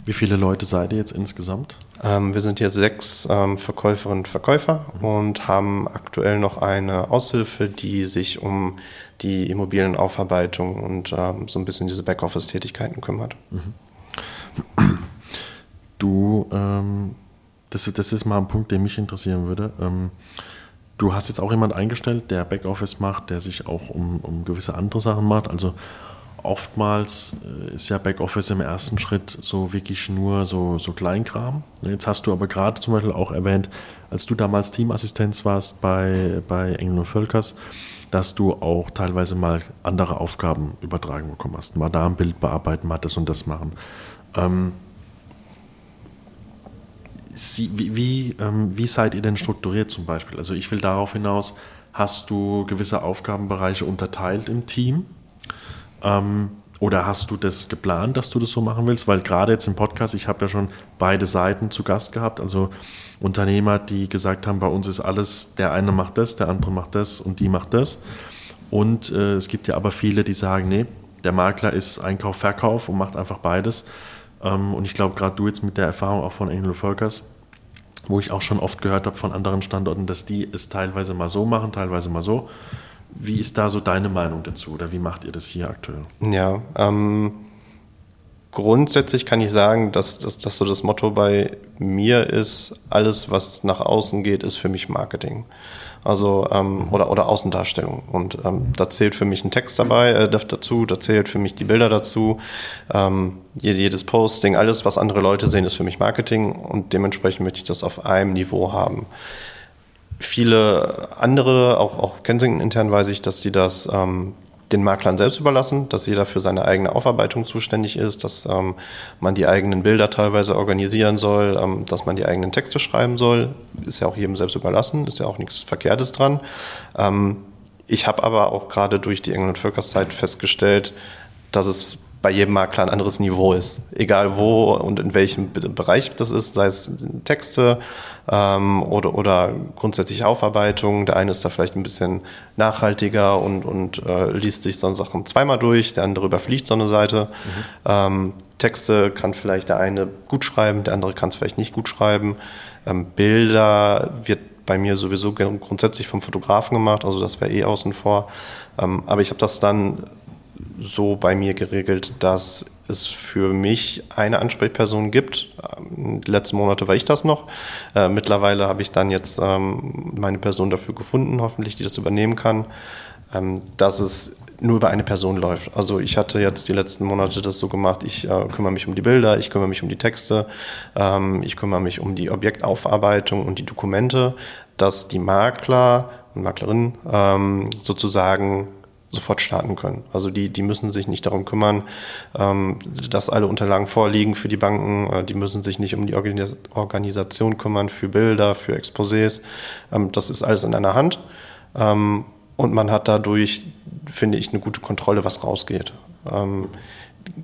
Wie viele Leute seid ihr jetzt insgesamt? Ähm, wir sind jetzt sechs ähm, Verkäuferinnen und Verkäufer und haben aktuell noch eine Aushilfe, die sich um die Immobilienaufarbeitung und ähm, so ein bisschen diese Backoffice-Tätigkeiten kümmert. Mhm. Du, ähm, das, das ist mal ein Punkt, der mich interessieren würde. Ähm, du hast jetzt auch jemand eingestellt, der Backoffice macht, der sich auch um, um gewisse andere Sachen macht. Also oftmals äh, ist ja Backoffice im ersten Schritt so wirklich nur so, so Kleinkram. Jetzt hast du aber gerade zum Beispiel auch erwähnt, als du damals Teamassistenz warst bei, bei Engel und Völkers, dass du auch teilweise mal andere Aufgaben übertragen bekommen hast. Mal da ein Bild bearbeiten, mal das und das machen. Ähm, Sie, wie, wie, ähm, wie seid ihr denn strukturiert zum Beispiel? Also ich will darauf hinaus, hast du gewisse Aufgabenbereiche unterteilt im Team? Ähm, oder hast du das geplant, dass du das so machen willst? Weil gerade jetzt im Podcast, ich habe ja schon beide Seiten zu Gast gehabt, also Unternehmer, die gesagt haben, bei uns ist alles, der eine macht das, der andere macht das und die macht das. Und äh, es gibt ja aber viele, die sagen, nee, der Makler ist Einkauf, Verkauf und macht einfach beides. Ähm, und ich glaube, gerade du jetzt mit der Erfahrung auch von Engel Volkers, wo ich auch schon oft gehört habe von anderen Standorten, dass die es teilweise mal so machen, teilweise mal so. Wie ist da so deine Meinung dazu oder wie macht ihr das hier aktuell? Ja, ähm, grundsätzlich kann ich sagen, dass, dass, dass so das Motto bei mir ist, alles, was nach außen geht, ist für mich Marketing. Also ähm, mhm. oder, oder Außendarstellung. Und ähm, da zählt für mich ein Text dabei äh, dazu, da zählt für mich die Bilder dazu, ähm, jedes Posting, alles, was andere Leute sehen, ist für mich Marketing und dementsprechend möchte ich das auf einem Niveau haben. Viele andere, auch, auch Kensington intern weiß ich, dass sie das ähm, den Maklern selbst überlassen, dass jeder für seine eigene Aufarbeitung zuständig ist, dass ähm, man die eigenen Bilder teilweise organisieren soll, ähm, dass man die eigenen Texte schreiben soll. Ist ja auch jedem selbst überlassen, ist ja auch nichts Verkehrtes dran. Ähm, ich habe aber auch gerade durch die und Völkerszeit festgestellt, dass es bei jedem Makler ein anderes Niveau ist. Egal wo und in welchem Bereich das ist, sei es Texte ähm, oder, oder grundsätzlich Aufarbeitung. Der eine ist da vielleicht ein bisschen nachhaltiger und, und äh, liest sich so Sachen zweimal durch, der andere überfliegt so eine Seite. Mhm. Ähm, Texte kann vielleicht der eine gut schreiben, der andere kann es vielleicht nicht gut schreiben. Ähm, Bilder wird bei mir sowieso grundsätzlich vom Fotografen gemacht, also das wäre eh außen vor. Ähm, aber ich habe das dann so bei mir geregelt, dass es für mich eine Ansprechperson gibt. Ähm, die letzten Monate war ich das noch. Äh, mittlerweile habe ich dann jetzt ähm, meine Person dafür gefunden, hoffentlich, die das übernehmen kann, ähm, dass es nur über eine Person läuft. Also ich hatte jetzt die letzten Monate das so gemacht, ich äh, kümmere mich um die Bilder, ich kümmere mich um die Texte, ähm, ich kümmere mich um die Objektaufarbeitung und die Dokumente, dass die Makler und Maklerinnen ähm, sozusagen sofort starten können. Also die, die müssen sich nicht darum kümmern, ähm, dass alle Unterlagen vorliegen für die Banken. Äh, die müssen sich nicht um die Organis Organisation kümmern für Bilder, für Exposés. Ähm, das ist alles in einer Hand. Ähm, und man hat dadurch, finde ich, eine gute Kontrolle, was rausgeht.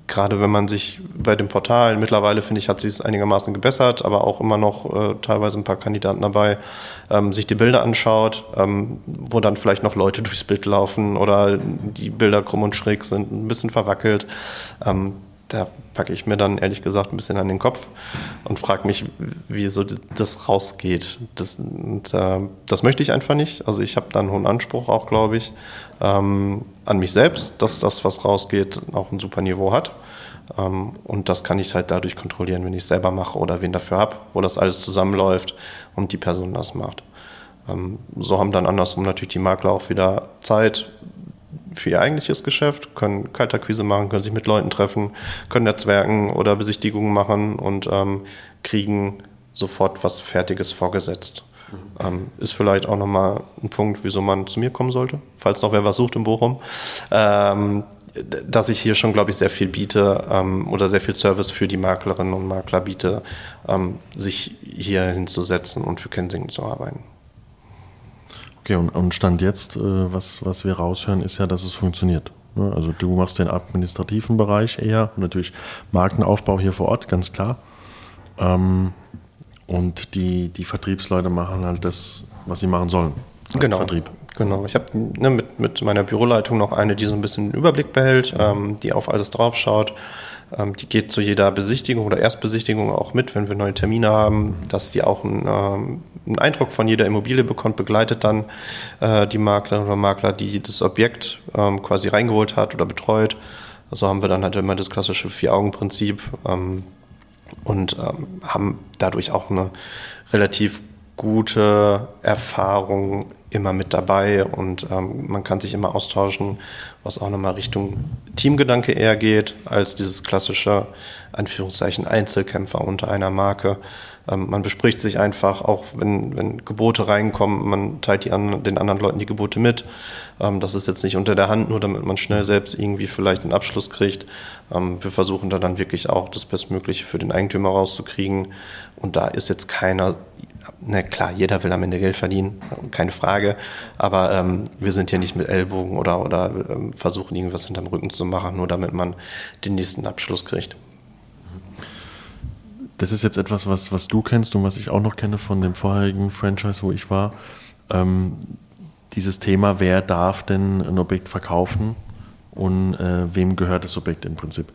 Gerade wenn man sich bei dem Portal, mittlerweile finde ich, hat sich es einigermaßen gebessert, aber auch immer noch äh, teilweise ein paar Kandidaten dabei, ähm, sich die Bilder anschaut, ähm, wo dann vielleicht noch Leute durchs Bild laufen oder die Bilder krumm und schräg sind, ein bisschen verwackelt. Ähm, da packe ich mir dann ehrlich gesagt ein bisschen an den Kopf und frage mich, wie so das rausgeht. Das, das möchte ich einfach nicht. Also ich habe da einen hohen Anspruch auch, glaube ich, ähm, an mich selbst, dass das, was rausgeht, auch ein super Niveau hat. Ähm, und das kann ich halt dadurch kontrollieren, wenn ich es selber mache oder wen dafür habe, wo das alles zusammenläuft und die Person das macht. Ähm, so haben dann andersrum natürlich die Makler auch wieder Zeit, für ihr eigentliches Geschäft, können Kaltakquise machen, können sich mit Leuten treffen, können Netzwerken oder Besichtigungen machen und ähm, kriegen sofort was Fertiges vorgesetzt. Mhm. Ähm, ist vielleicht auch nochmal ein Punkt, wieso man zu mir kommen sollte, falls noch wer was sucht in Bochum. Ähm, dass ich hier schon, glaube ich, sehr viel biete ähm, oder sehr viel Service für die Maklerinnen und Makler biete, ähm, sich hier hinzusetzen und für Kensington zu arbeiten. Okay, und, und Stand jetzt, äh, was, was wir raushören, ist ja, dass es funktioniert. Ne? Also du machst den administrativen Bereich eher, natürlich Markenaufbau hier vor Ort, ganz klar. Ähm, und die, die Vertriebsleute machen halt das, was sie machen sollen. Genau. Vertrieb. Genau. Ich habe ne, mit, mit meiner Büroleitung noch eine, die so ein bisschen den Überblick behält, ähm, die auf alles drauf schaut. Ähm, die geht zu jeder Besichtigung oder Erstbesichtigung auch mit, wenn wir neue Termine haben, dass die auch ein, ähm, einen Eindruck von jeder Immobilie bekommt, begleitet dann äh, die Makler oder Makler, die das Objekt ähm, quasi reingeholt hat oder betreut. Also haben wir dann halt immer das klassische Vier-Augen-Prinzip ähm, und ähm, haben dadurch auch eine relativ gute Erfahrung immer mit dabei und ähm, man kann sich immer austauschen, was auch nochmal Richtung Teamgedanke eher geht, als dieses klassische, Anführungszeichen, Einzelkämpfer unter einer Marke. Ähm, man bespricht sich einfach, auch wenn, wenn Gebote reinkommen, man teilt die an, den anderen Leuten die Gebote mit. Ähm, das ist jetzt nicht unter der Hand, nur damit man schnell selbst irgendwie vielleicht einen Abschluss kriegt. Ähm, wir versuchen da dann wirklich auch das Bestmögliche für den Eigentümer rauszukriegen. Und da ist jetzt keiner na klar, jeder will am Ende Geld verdienen, keine Frage. Aber ähm, wir sind hier nicht mit Ellbogen oder, oder ähm, versuchen irgendwas hinterm Rücken zu machen, nur damit man den nächsten Abschluss kriegt. Das ist jetzt etwas, was, was du kennst und was ich auch noch kenne von dem vorherigen Franchise, wo ich war. Ähm, dieses Thema, wer darf denn ein Objekt verkaufen und äh, wem gehört das Objekt im Prinzip?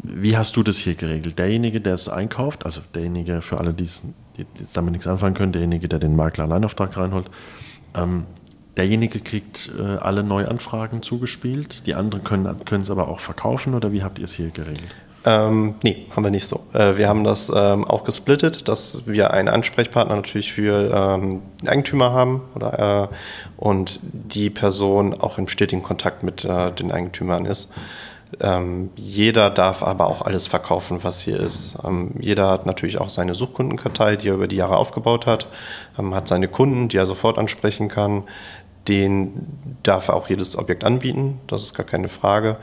Wie hast du das hier geregelt? Derjenige, der es einkauft, also derjenige für alle, die jetzt damit nichts anfangen können, derjenige, der den Makler Alleinauftrag reinholt, ähm, derjenige kriegt äh, alle Neuanfragen zugespielt, die anderen können, können es aber auch verkaufen oder wie habt ihr es hier geregelt? Ähm, nee, haben wir nicht so. Äh, wir haben das ähm, auch gesplittet, dass wir einen Ansprechpartner natürlich für ähm, Eigentümer haben oder, äh, und die Person auch im stetigen Kontakt mit äh, den Eigentümern ist. Ähm, jeder darf aber auch alles verkaufen, was hier ist. Ähm, jeder hat natürlich auch seine Suchkundenkartei, die er über die Jahre aufgebaut hat, ähm, hat seine Kunden, die er sofort ansprechen kann. Den darf er auch jedes Objekt anbieten, das ist gar keine Frage.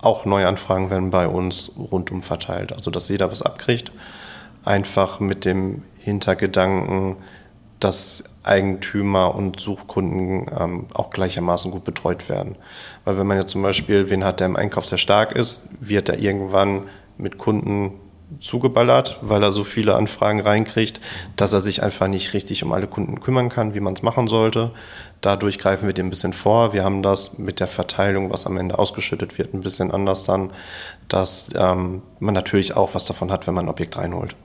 Auch Neuanfragen werden bei uns rundum verteilt, also dass jeder was abkriegt. Einfach mit dem Hintergedanken, dass Eigentümer und Suchkunden ähm, auch gleichermaßen gut betreut werden. Weil wenn man jetzt zum Beispiel wen hat, der im Einkauf sehr stark ist, wird er irgendwann mit Kunden zugeballert, weil er so viele Anfragen reinkriegt, dass er sich einfach nicht richtig um alle Kunden kümmern kann, wie man es machen sollte. Dadurch greifen wir dem ein bisschen vor. Wir haben das mit der Verteilung, was am Ende ausgeschüttet wird, ein bisschen anders dann, dass ähm, man natürlich auch was davon hat, wenn man ein Objekt reinholt.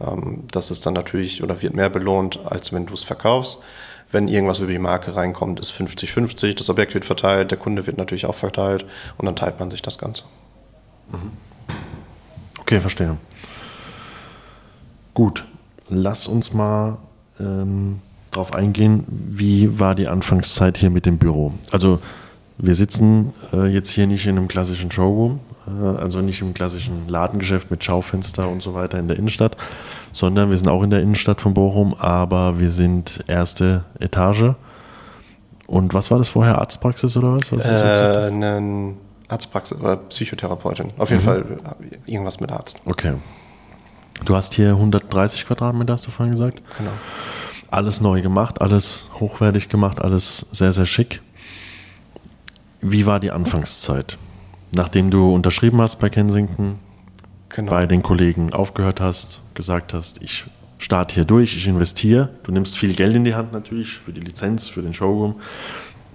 Ähm, das ist dann natürlich oder wird mehr belohnt, als wenn du es verkaufst. Wenn irgendwas über die Marke reinkommt, ist 50-50, das Objekt wird verteilt, der Kunde wird natürlich auch verteilt und dann teilt man sich das Ganze. Mhm. Okay, verstehe. Gut, lass uns mal ähm, darauf eingehen, wie war die Anfangszeit hier mit dem Büro? Also wir sitzen äh, jetzt hier nicht in einem klassischen Showroom, äh, also nicht im klassischen Ladengeschäft mit Schaufenster und so weiter in der Innenstadt, sondern wir sind auch in der Innenstadt von Bochum, aber wir sind erste Etage. Und was war das vorher? Arztpraxis oder was? was äh, eine Arztpraxis oder Psychotherapeutin. Auf jeden mhm. Fall irgendwas mit Arzt. Okay. Du hast hier 130 Quadratmeter, hast du vorhin gesagt? Genau. Alles neu gemacht, alles hochwertig gemacht, alles sehr, sehr schick. Wie war die Anfangszeit? Nachdem du unterschrieben hast bei Kensington, genau. bei den Kollegen aufgehört hast, gesagt hast, ich starte hier durch, ich investiere, du nimmst viel Geld in die Hand natürlich für die Lizenz, für den Showroom.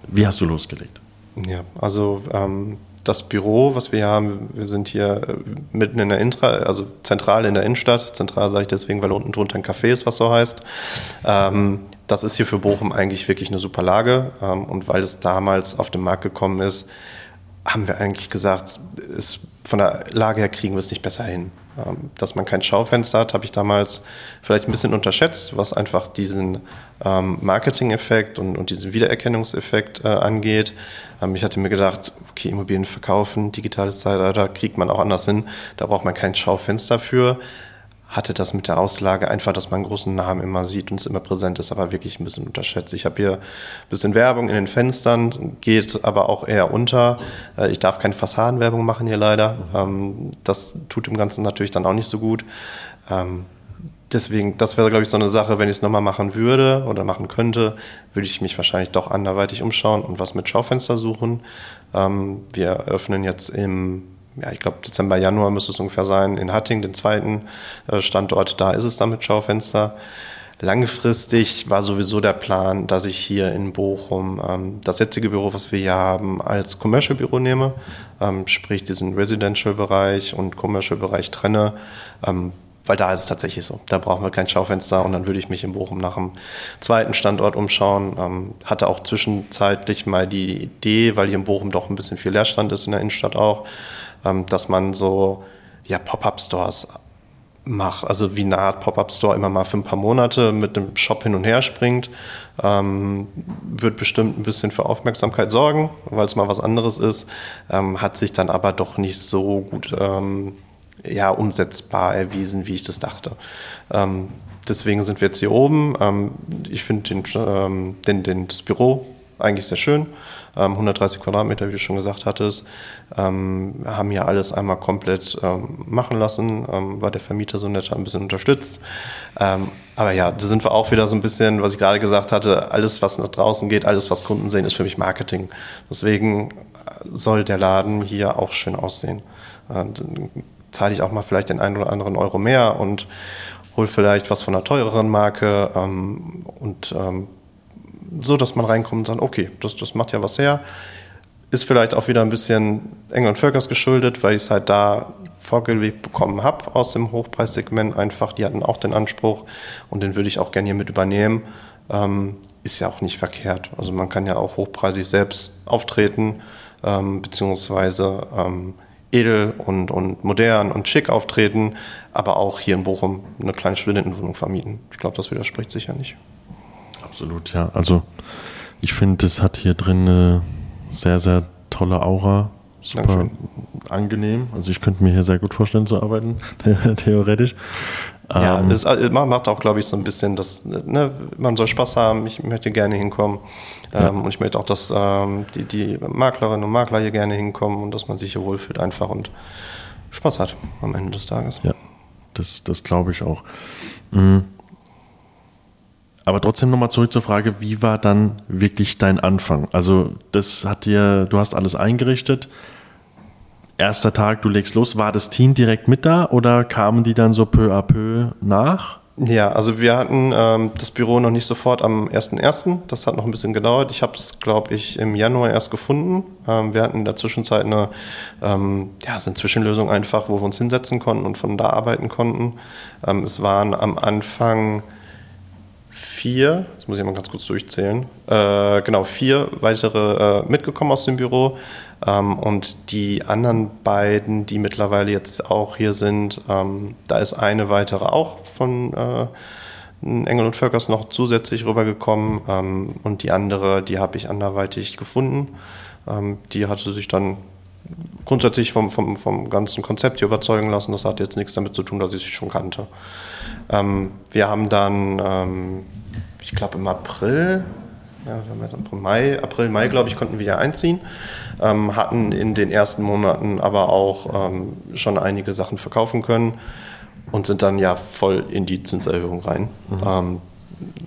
Wie hast du losgelegt? Ja, also ähm, das Büro, was wir haben, wir sind hier äh, mitten in der Intra, also zentral in der Innenstadt. Zentral sage ich deswegen, weil unten drunter ein Café ist, was so heißt. Ähm, das ist hier für Bochum eigentlich wirklich eine super Lage. Ähm, und weil es damals auf den Markt gekommen ist, haben wir eigentlich gesagt, es, von der Lage her kriegen wir es nicht besser hin. Ähm, dass man kein Schaufenster hat, habe ich damals vielleicht ein bisschen unterschätzt, was einfach diesen ähm, Marketing-Effekt und, und diesen Wiedererkennungseffekt äh, angeht. Ähm, ich hatte mir gedacht, okay, Immobilien verkaufen, digitales Zeitalter kriegt man auch anders hin. Da braucht man kein Schaufenster für hatte das mit der Auslage einfach, dass man einen großen Namen immer sieht und es immer präsent ist, aber wirklich ein bisschen unterschätzt. Ich habe hier ein bisschen Werbung in den Fenstern, geht aber auch eher unter. Äh, ich darf keine Fassadenwerbung machen hier leider. Ähm, das tut dem Ganzen natürlich dann auch nicht so gut. Ähm, deswegen, das wäre, glaube ich, so eine Sache, wenn ich es nochmal machen würde oder machen könnte, würde ich mich wahrscheinlich doch anderweitig umschauen und was mit Schaufenster suchen. Ähm, wir eröffnen jetzt im ja, ich glaube, Dezember, Januar müsste es ungefähr sein, in Hatting, den zweiten äh, Standort. Da ist es dann mit Schaufenster. Langfristig war sowieso der Plan, dass ich hier in Bochum ähm, das jetzige Büro, was wir hier haben, als Commercial-Büro nehme, ähm, sprich diesen Residential-Bereich und Commercial-Bereich trenne, ähm, weil da ist es tatsächlich so. Da brauchen wir kein Schaufenster und dann würde ich mich in Bochum nach einem zweiten Standort umschauen. Ähm, hatte auch zwischenzeitlich mal die Idee, weil hier in Bochum doch ein bisschen viel Leerstand ist in der Innenstadt auch, ähm, dass man so ja, Pop-up-Stores macht, also wie eine Art Pop-up-Store immer mal für ein paar Monate mit dem Shop hin und her springt, ähm, wird bestimmt ein bisschen für Aufmerksamkeit sorgen, weil es mal was anderes ist, ähm, hat sich dann aber doch nicht so gut ähm, ja, umsetzbar erwiesen, wie ich das dachte. Ähm, deswegen sind wir jetzt hier oben. Ähm, ich finde den, den, den, das Büro eigentlich sehr schön. 130 ähm, Quadratmeter, wie du schon gesagt hattest. Ähm, haben hier alles einmal komplett ähm, machen lassen, war der Vermieter so nett, hat ein bisschen unterstützt. Aber ja, da sind wir auch wieder so ein bisschen, was ich gerade gesagt hatte, alles, was nach draußen geht, alles, was Kunden sehen, ist für mich Marketing. Deswegen soll der Laden hier auch schön aussehen. Äh, zahle ich auch mal vielleicht den einen oder anderen Euro mehr und hole vielleicht was von einer teureren Marke und so, dass man reinkommt und sagt, okay, das, das macht ja was her. Ist vielleicht auch wieder ein bisschen England Völkers geschuldet, weil ich es halt da vorgelegt bekommen habe aus dem Hochpreissegment einfach. Die hatten auch den Anspruch und den würde ich auch gerne hier mit übernehmen. Ähm, ist ja auch nicht verkehrt. Also man kann ja auch hochpreisig selbst auftreten, ähm, beziehungsweise ähm, edel und, und modern und schick auftreten, aber auch hier in Bochum eine kleine Studentenwohnung vermieten. Ich glaube, das widerspricht sich ja nicht. Absolut, ja. Also ich finde, es hat hier drin eine sehr, sehr tolle Aura. Super Dankeschön. angenehm. Also ich könnte mir hier sehr gut vorstellen zu arbeiten, theoretisch. Ja, ähm, es äh, macht auch, glaube ich, so ein bisschen das, ne, man soll Spaß haben, ich möchte gerne hinkommen. Ähm, ja. Und ich möchte auch, dass ähm, die, die Maklerinnen und Makler hier gerne hinkommen und dass man sich hier wohlfühlt einfach und Spaß hat am Ende des Tages. Ja, das, das glaube ich auch. Mhm. Aber trotzdem nochmal zurück zur Frage, wie war dann wirklich dein Anfang? Also das hat dir, du hast alles eingerichtet. Erster Tag, du legst los. War das Team direkt mit da oder kamen die dann so peu à peu nach? Ja, also wir hatten ähm, das Büro noch nicht sofort am 1.1. Das hat noch ein bisschen gedauert. Ich habe es, glaube ich, im Januar erst gefunden. Ähm, wir hatten in der Zwischenzeit eine, ähm, ja, so eine Zwischenlösung einfach, wo wir uns hinsetzen konnten und von da arbeiten konnten. Ähm, es waren am Anfang vier, jetzt muss ich mal ganz kurz durchzählen, äh, genau, vier weitere äh, mitgekommen aus dem Büro. Ähm, und die anderen beiden, die mittlerweile jetzt auch hier sind, ähm, da ist eine weitere auch von äh, Engel und Völkers noch zusätzlich rübergekommen. Ähm, und die andere, die habe ich anderweitig gefunden. Ähm, die hatte sich dann grundsätzlich vom, vom, vom ganzen Konzept hier überzeugen lassen. Das hat jetzt nichts damit zu tun, dass ich sie schon kannte. Ähm, wir haben dann, ähm, ich glaube im April, ja, April, Mai, April, Mai, glaube ich, konnten wir ja einziehen. Ähm, hatten in den ersten Monaten aber auch ähm, schon einige Sachen verkaufen können und sind dann ja voll in die Zinserhöhung rein. Mhm.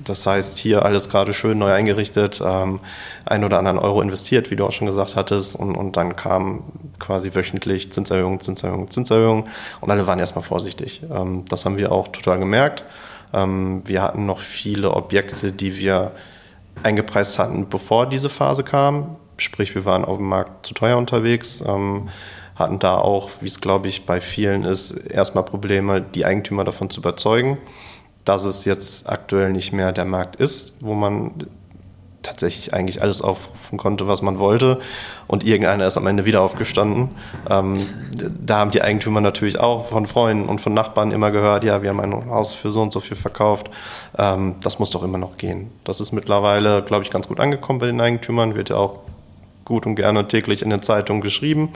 Das heißt, hier alles gerade schön neu eingerichtet, ähm, ein oder anderen Euro investiert, wie du auch schon gesagt hattest, und, und dann kam quasi wöchentlich Zinserhöhung, Zinserhöhung, Zinserhöhung und alle waren erstmal vorsichtig. Ähm, das haben wir auch total gemerkt. Ähm, wir hatten noch viele Objekte, die wir eingepreist hatten, bevor diese Phase kam. Sprich, wir waren auf dem Markt zu teuer unterwegs, ähm, hatten da auch, wie es glaube ich bei vielen ist, erstmal Probleme, die Eigentümer davon zu überzeugen dass es jetzt aktuell nicht mehr der Markt ist, wo man tatsächlich eigentlich alles aufrufen konnte, was man wollte. Und irgendeiner ist am Ende wieder aufgestanden. Ähm, da haben die Eigentümer natürlich auch von Freunden und von Nachbarn immer gehört, ja, wir haben ein Haus für so und so viel verkauft. Ähm, das muss doch immer noch gehen. Das ist mittlerweile, glaube ich, ganz gut angekommen bei den Eigentümern, wird ja auch gut und gerne täglich in den Zeitungen geschrieben.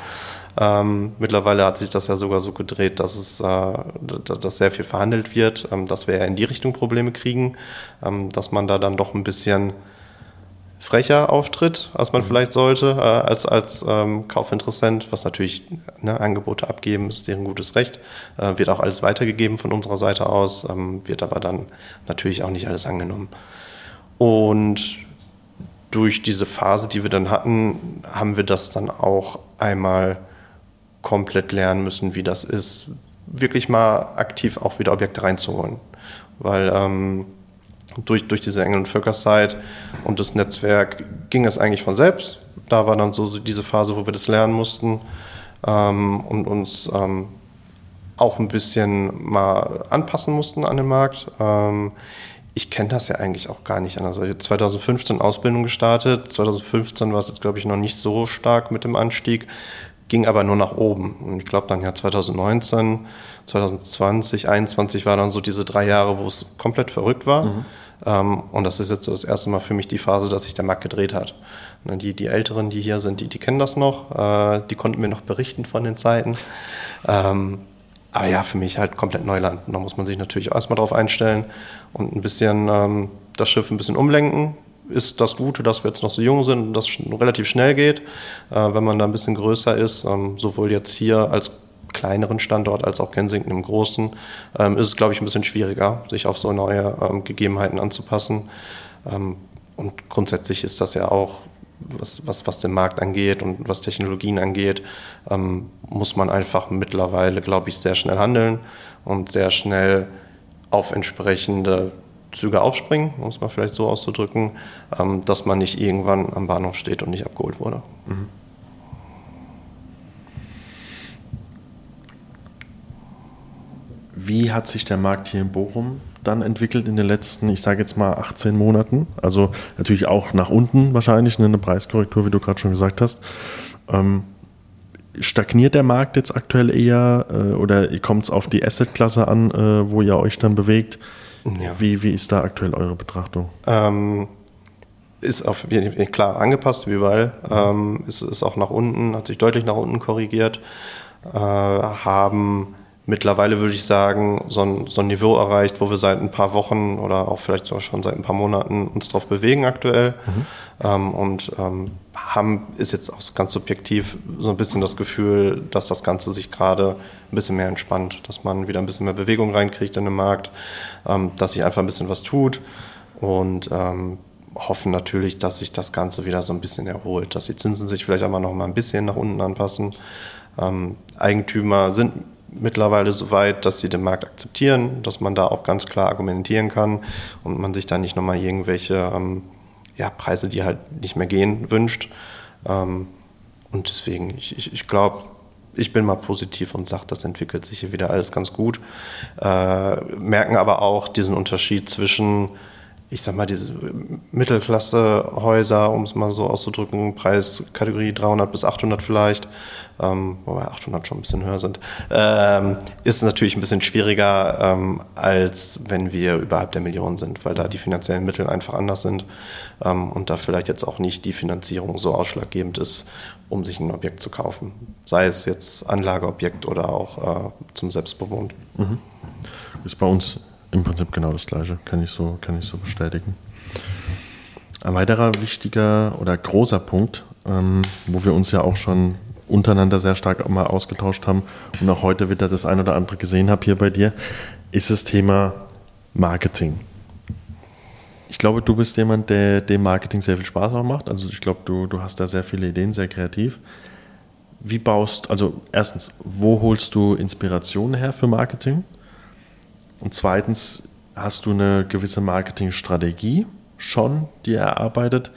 Ähm, mittlerweile hat sich das ja sogar so gedreht, dass es äh, dass sehr viel verhandelt wird, ähm, dass wir ja in die Richtung Probleme kriegen, ähm, dass man da dann doch ein bisschen frecher auftritt, als man mhm. vielleicht sollte, äh, als, als ähm, Kaufinteressent, was natürlich ne, Angebote abgeben, ist deren gutes Recht, äh, wird auch alles weitergegeben von unserer Seite aus, ähm, wird aber dann natürlich auch nicht alles angenommen. Und durch diese Phase, die wir dann hatten, haben wir das dann auch einmal komplett lernen müssen, wie das ist, wirklich mal aktiv auch wieder Objekte reinzuholen. Weil ähm, durch, durch diese Engel- und Völkerzeit und das Netzwerk ging es eigentlich von selbst. Da war dann so diese Phase, wo wir das lernen mussten ähm, und uns ähm, auch ein bisschen mal anpassen mussten an den Markt. Ähm, ich kenne das ja eigentlich auch gar nicht anders. Also 2015 Ausbildung gestartet. 2015 war es jetzt, glaube ich, noch nicht so stark mit dem Anstieg ging aber nur nach oben. Und ich glaube dann ja 2019, 2020, 2021 war dann so diese drei Jahre, wo es komplett verrückt war. Mhm. Ähm, und das ist jetzt so das erste Mal für mich die Phase, dass sich der Markt gedreht hat. Ne, die, die Älteren, die hier sind, die, die kennen das noch. Äh, die konnten mir noch berichten von den Zeiten. Ähm, aber ja, für mich halt komplett Neuland. da muss man sich natürlich erstmal drauf einstellen und ein bisschen ähm, das Schiff ein bisschen umlenken ist das Gute, dass wir jetzt noch so jung sind und das relativ schnell geht. Äh, wenn man da ein bisschen größer ist, ähm, sowohl jetzt hier als kleineren Standort als auch Kensington im Großen, ähm, ist es, glaube ich, ein bisschen schwieriger, sich auf so neue ähm, Gegebenheiten anzupassen. Ähm, und grundsätzlich ist das ja auch, was, was, was den Markt angeht und was Technologien angeht, ähm, muss man einfach mittlerweile, glaube ich, sehr schnell handeln und sehr schnell auf entsprechende Züge aufspringen, um es mal vielleicht so auszudrücken, ähm, dass man nicht irgendwann am Bahnhof steht und nicht abgeholt wurde. Mhm. Wie hat sich der Markt hier in Bochum dann entwickelt in den letzten, ich sage jetzt mal 18 Monaten? Also natürlich auch nach unten wahrscheinlich, ne, eine Preiskorrektur, wie du gerade schon gesagt hast. Ähm, stagniert der Markt jetzt aktuell eher äh, oder kommt es auf die Assetklasse an, äh, wo ihr euch dann bewegt? Ja. Wie, wie ist da aktuell eure Betrachtung? Ähm, ist auf klar angepasst, wie überall. Ähm, ist, ist auch nach unten, hat sich deutlich nach unten korrigiert. Äh, haben mittlerweile, würde ich sagen, so ein, so ein Niveau erreicht, wo wir seit ein paar Wochen oder auch vielleicht sogar schon seit ein paar Monaten uns drauf bewegen aktuell. Mhm. Ähm, und ähm, haben, ist jetzt auch ganz subjektiv so ein bisschen das Gefühl, dass das Ganze sich gerade ein bisschen mehr entspannt, dass man wieder ein bisschen mehr Bewegung reinkriegt in den Markt, ähm, dass sich einfach ein bisschen was tut und ähm, hoffen natürlich, dass sich das Ganze wieder so ein bisschen erholt, dass die Zinsen sich vielleicht einmal noch mal ein bisschen nach unten anpassen. Ähm, Eigentümer sind mittlerweile so weit, dass sie den Markt akzeptieren, dass man da auch ganz klar argumentieren kann und man sich da nicht nochmal irgendwelche ähm, ja, Preise, die halt nicht mehr gehen, wünscht. Ähm, und deswegen, ich, ich, ich glaube, ich bin mal positiv und sage, das entwickelt sich hier wieder alles ganz gut. Äh, merken aber auch diesen Unterschied zwischen ich sag mal, diese Mittelklasse-Häuser, um es mal so auszudrücken, Preiskategorie 300 bis 800 vielleicht, ähm, wobei 800 schon ein bisschen höher sind, ähm, ist natürlich ein bisschen schwieriger, ähm, als wenn wir überhalb der Millionen sind, weil da die finanziellen Mittel einfach anders sind ähm, und da vielleicht jetzt auch nicht die Finanzierung so ausschlaggebend ist, um sich ein Objekt zu kaufen. Sei es jetzt Anlageobjekt oder auch äh, zum Selbstbewohnt. Mhm. Ist bei uns im Prinzip genau das Gleiche, kann ich so, kann ich so bestätigen. Ein weiterer wichtiger oder großer Punkt, ähm, wo wir uns ja auch schon untereinander sehr stark mal ausgetauscht haben und auch heute wieder das ein oder andere gesehen habe hier bei dir, ist das Thema Marketing. Ich glaube, du bist jemand, der dem Marketing sehr viel Spaß auch macht. Also ich glaube, du, du hast da sehr viele Ideen, sehr kreativ. Wie baust, also erstens, wo holst du Inspirationen her für Marketing? Und zweitens, hast du eine gewisse Marketingstrategie schon, die erarbeitet?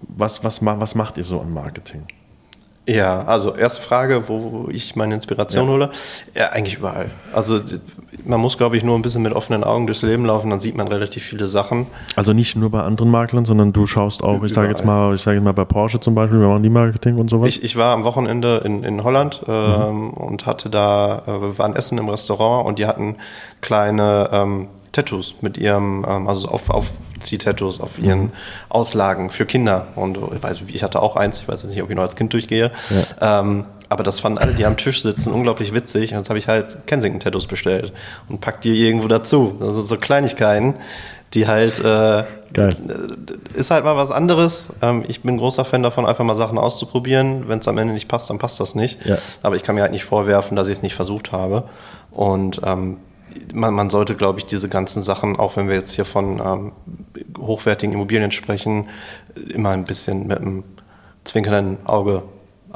Was, was, was macht ihr so an Marketing? Ja, also erste Frage, wo ich meine Inspiration ja. hole. Ja, eigentlich überall. Also man muss, glaube ich, nur ein bisschen mit offenen Augen durchs Leben laufen, dann sieht man relativ viele Sachen. Also nicht nur bei anderen Maklern, sondern du schaust auch, ich sage jetzt mal, ich sage mal bei Porsche zum Beispiel, wir machen die Marketing und sowas. Ich, ich war am Wochenende in, in Holland ähm, mhm. und hatte da, äh, wir waren essen im Restaurant und die hatten kleine ähm, Tattoos mit ihrem, ähm, also auf, Aufzieh-Tattoos auf ihren mhm. Auslagen für Kinder. Und ich, weiß, ich hatte auch eins, ich weiß nicht, ob ich noch als Kind durchgehe. Ja. Ähm, aber das fanden alle, die am Tisch sitzen, unglaublich witzig. Und jetzt habe ich halt Kensington-Tattoos bestellt und pack die irgendwo dazu. Also so Kleinigkeiten, die halt äh, Geil. Äh, ist halt mal was anderes. Ähm, ich bin großer Fan davon, einfach mal Sachen auszuprobieren. Wenn es am Ende nicht passt, dann passt das nicht. Ja. Aber ich kann mir halt nicht vorwerfen, dass ich es nicht versucht habe. Und ähm, man, man sollte, glaube ich, diese ganzen Sachen, auch wenn wir jetzt hier von ähm, hochwertigen Immobilien sprechen, immer ein bisschen mit einem zwinkernden Auge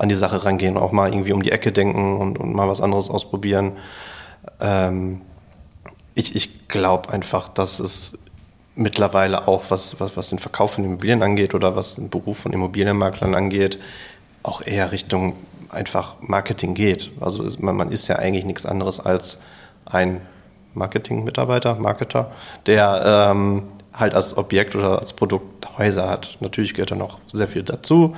an die Sache rangehen, auch mal irgendwie um die Ecke denken und, und mal was anderes ausprobieren. Ähm, ich ich glaube einfach, dass es mittlerweile auch, was, was, was den Verkauf von Immobilien angeht oder was den Beruf von Immobilienmaklern angeht, auch eher Richtung einfach Marketing geht. Also man, man ist ja eigentlich nichts anderes als ein Marketing-Mitarbeiter, Marketer, der ähm, halt als Objekt oder als Produkt Häuser hat. Natürlich gehört da noch sehr viel dazu,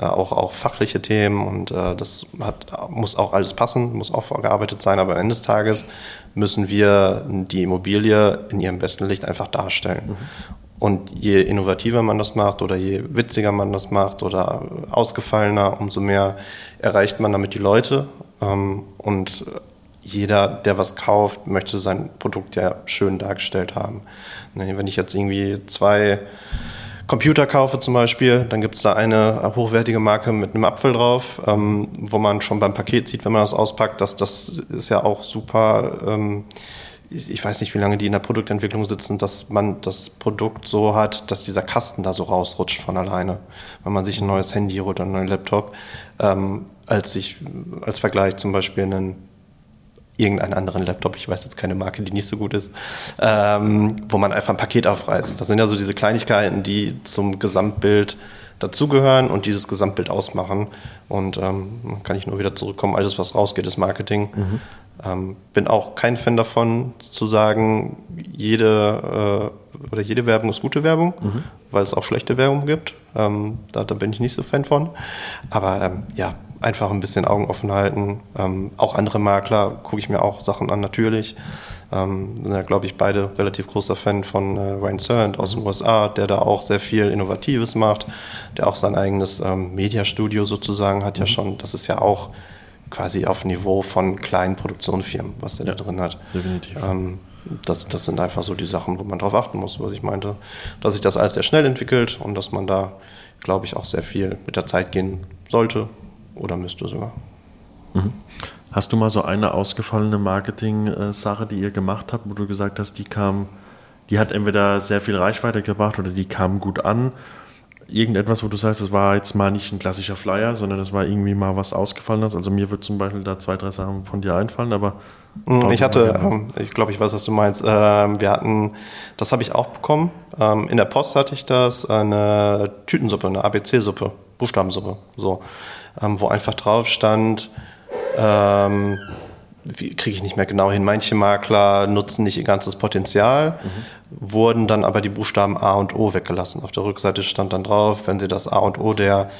äh, auch, auch fachliche Themen und äh, das hat, muss auch alles passen, muss auch vorgearbeitet sein, aber am Ende des Tages müssen wir die Immobilie in ihrem besten Licht einfach darstellen. Mhm. Und je innovativer man das macht oder je witziger man das macht oder ausgefallener, umso mehr erreicht man damit die Leute. Ähm, und jeder, der was kauft, möchte sein Produkt ja schön dargestellt haben. Ne, wenn ich jetzt irgendwie zwei Computer kaufe zum Beispiel, dann gibt es da eine hochwertige Marke mit einem Apfel drauf, ähm, wo man schon beim Paket sieht, wenn man das auspackt, dass das ist ja auch super. Ähm, ich weiß nicht, wie lange die in der Produktentwicklung sitzen, dass man das Produkt so hat, dass dieser Kasten da so rausrutscht von alleine, wenn man sich ein neues Handy holt oder einen neuen Laptop, ähm, als ich als Vergleich zum Beispiel einen irgendeinen anderen Laptop, ich weiß jetzt keine Marke, die nicht so gut ist, ähm, wo man einfach ein Paket aufreißt. Das sind ja so diese Kleinigkeiten, die zum Gesamtbild dazugehören und dieses Gesamtbild ausmachen. Und ähm, kann ich nur wieder zurückkommen, alles, was rausgeht, ist Marketing. Mhm. Ähm, bin auch kein Fan davon, zu sagen, jede äh, oder jede Werbung ist gute Werbung, mhm. weil es auch schlechte Werbung gibt. Ähm, da, da, bin ich nicht so Fan von. Aber ähm, ja, einfach ein bisschen Augen offen halten. Ähm, auch andere Makler gucke ich mir auch Sachen an, natürlich. Ähm, sind ja, glaube ich, beide relativ großer Fan von äh, Ryan Serrand aus den USA, der da auch sehr viel Innovatives macht, der auch sein eigenes ähm, Mediastudio sozusagen hat ja mhm. schon, das ist ja auch quasi auf Niveau von kleinen Produktionsfirmen, was der ja, da drin hat. Definitiv. Ähm, das, das sind einfach so die Sachen, wo man drauf achten muss, was ich meinte, dass sich das alles sehr schnell entwickelt und dass man da, glaube ich, auch sehr viel mit der Zeit gehen sollte oder müsste sogar. Mhm. Hast du mal so eine ausgefallene Marketing-Sache, die ihr gemacht habt, wo du gesagt hast, die kam, die hat entweder sehr viel Reichweite gebracht oder die kam gut an? Irgendetwas, wo du sagst, das war jetzt mal nicht ein klassischer Flyer, sondern das war irgendwie mal was Ausgefallenes. Also mir wird zum Beispiel da zwei, drei Sachen von dir einfallen, aber. Mhm, ich hatte, ähm, ich glaube, ich weiß, was du meinst. Ähm, wir hatten, das habe ich auch bekommen. Ähm, in der Post hatte ich das, eine Tütensuppe, eine ABC-Suppe, Buchstabensuppe. So ähm, wo einfach drauf stand, ähm, kriege ich nicht mehr genau hin. Manche Makler nutzen nicht ihr ganzes Potenzial, mhm. wurden dann aber die Buchstaben A und O weggelassen. Auf der Rückseite stand dann drauf, wenn Sie das A und O der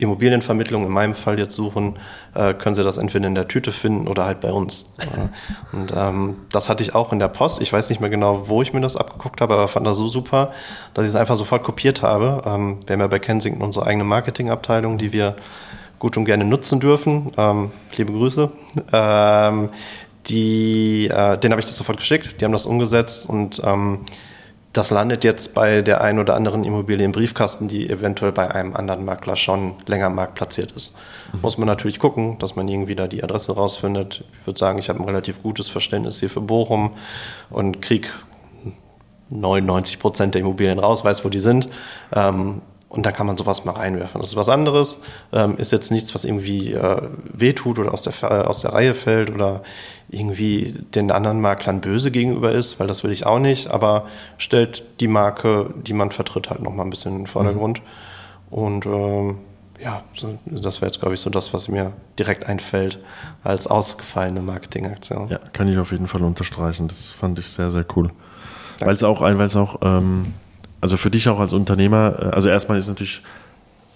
Immobilienvermittlung in meinem Fall jetzt suchen, äh, können Sie das entweder in der Tüte finden oder halt bei uns. und ähm, das hatte ich auch in der Post. Ich weiß nicht mehr genau, wo ich mir das abgeguckt habe, aber fand das so super, dass ich es einfach sofort kopiert habe. Ähm, wir haben ja bei Kensington unsere eigene Marketingabteilung, die wir gut und gerne nutzen dürfen. Ähm, liebe Grüße. Ähm, die, äh, den habe ich das sofort geschickt, die haben das umgesetzt und ähm, das landet jetzt bei der einen oder anderen Immobilie im Briefkasten, die eventuell bei einem anderen Makler schon länger am Markt platziert ist. Mhm. Muss man natürlich gucken, dass man irgendwie da die Adresse rausfindet. Ich würde sagen, ich habe ein relativ gutes Verständnis hier für Bochum und kriege 99 Prozent der Immobilien raus, weiß, wo die sind. Ähm, und da kann man sowas mal reinwerfen. Das ist was anderes, ähm, ist jetzt nichts, was irgendwie äh, wehtut oder aus der, äh, aus der Reihe fällt oder irgendwie den anderen Maklern böse gegenüber ist, weil das will ich auch nicht, aber stellt die Marke, die man vertritt, halt nochmal ein bisschen in den Vordergrund. Mhm. Und ähm, ja, das wäre jetzt, glaube ich, so das, was mir direkt einfällt als ausgefallene Marketingaktion. Ja, kann ich auf jeden Fall unterstreichen. Das fand ich sehr, sehr cool. Weil es auch, weil es auch ähm, also für dich auch als Unternehmer, äh, also erstmal ist natürlich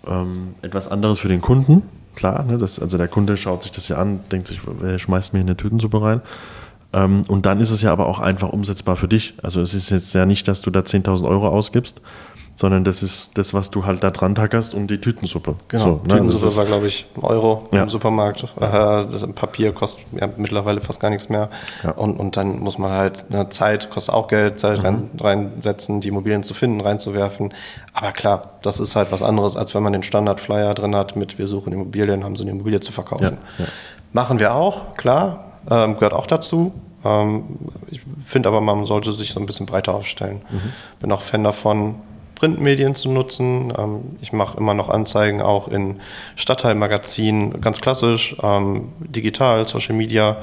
ähm, etwas anderes für den Kunden, klar. Ne, das, also der Kunde schaut sich das ja an, denkt sich, wer schmeißt mir in eine Tütensuppe rein? Ähm, und dann ist es ja aber auch einfach umsetzbar für dich. Also es ist jetzt ja nicht, dass du da 10.000 Euro ausgibst, sondern das ist das, was du halt da dran tackerst und die Tütensuppe. Genau, so, ne? Tütensuppe also war, glaube ich, ein Euro ja. im Supermarkt. Das Papier kostet ja mittlerweile fast gar nichts mehr. Ja. Und, und dann muss man halt, eine Zeit kostet auch Geld, Zeit mhm. rein, reinsetzen, die Immobilien zu finden, reinzuwerfen. Aber klar, das ist halt was anderes, als wenn man den Standard-Flyer drin hat mit wir suchen Immobilien, haben sie eine Immobilie zu verkaufen. Machen wir auch, klar, ähm, gehört auch dazu. Ähm, ich finde aber, man sollte sich so ein bisschen breiter aufstellen. Mhm. Bin auch Fan davon, Printmedien zu nutzen. Ähm, ich mache immer noch Anzeigen auch in Stadtteilmagazinen, ganz klassisch, ähm, digital, Social Media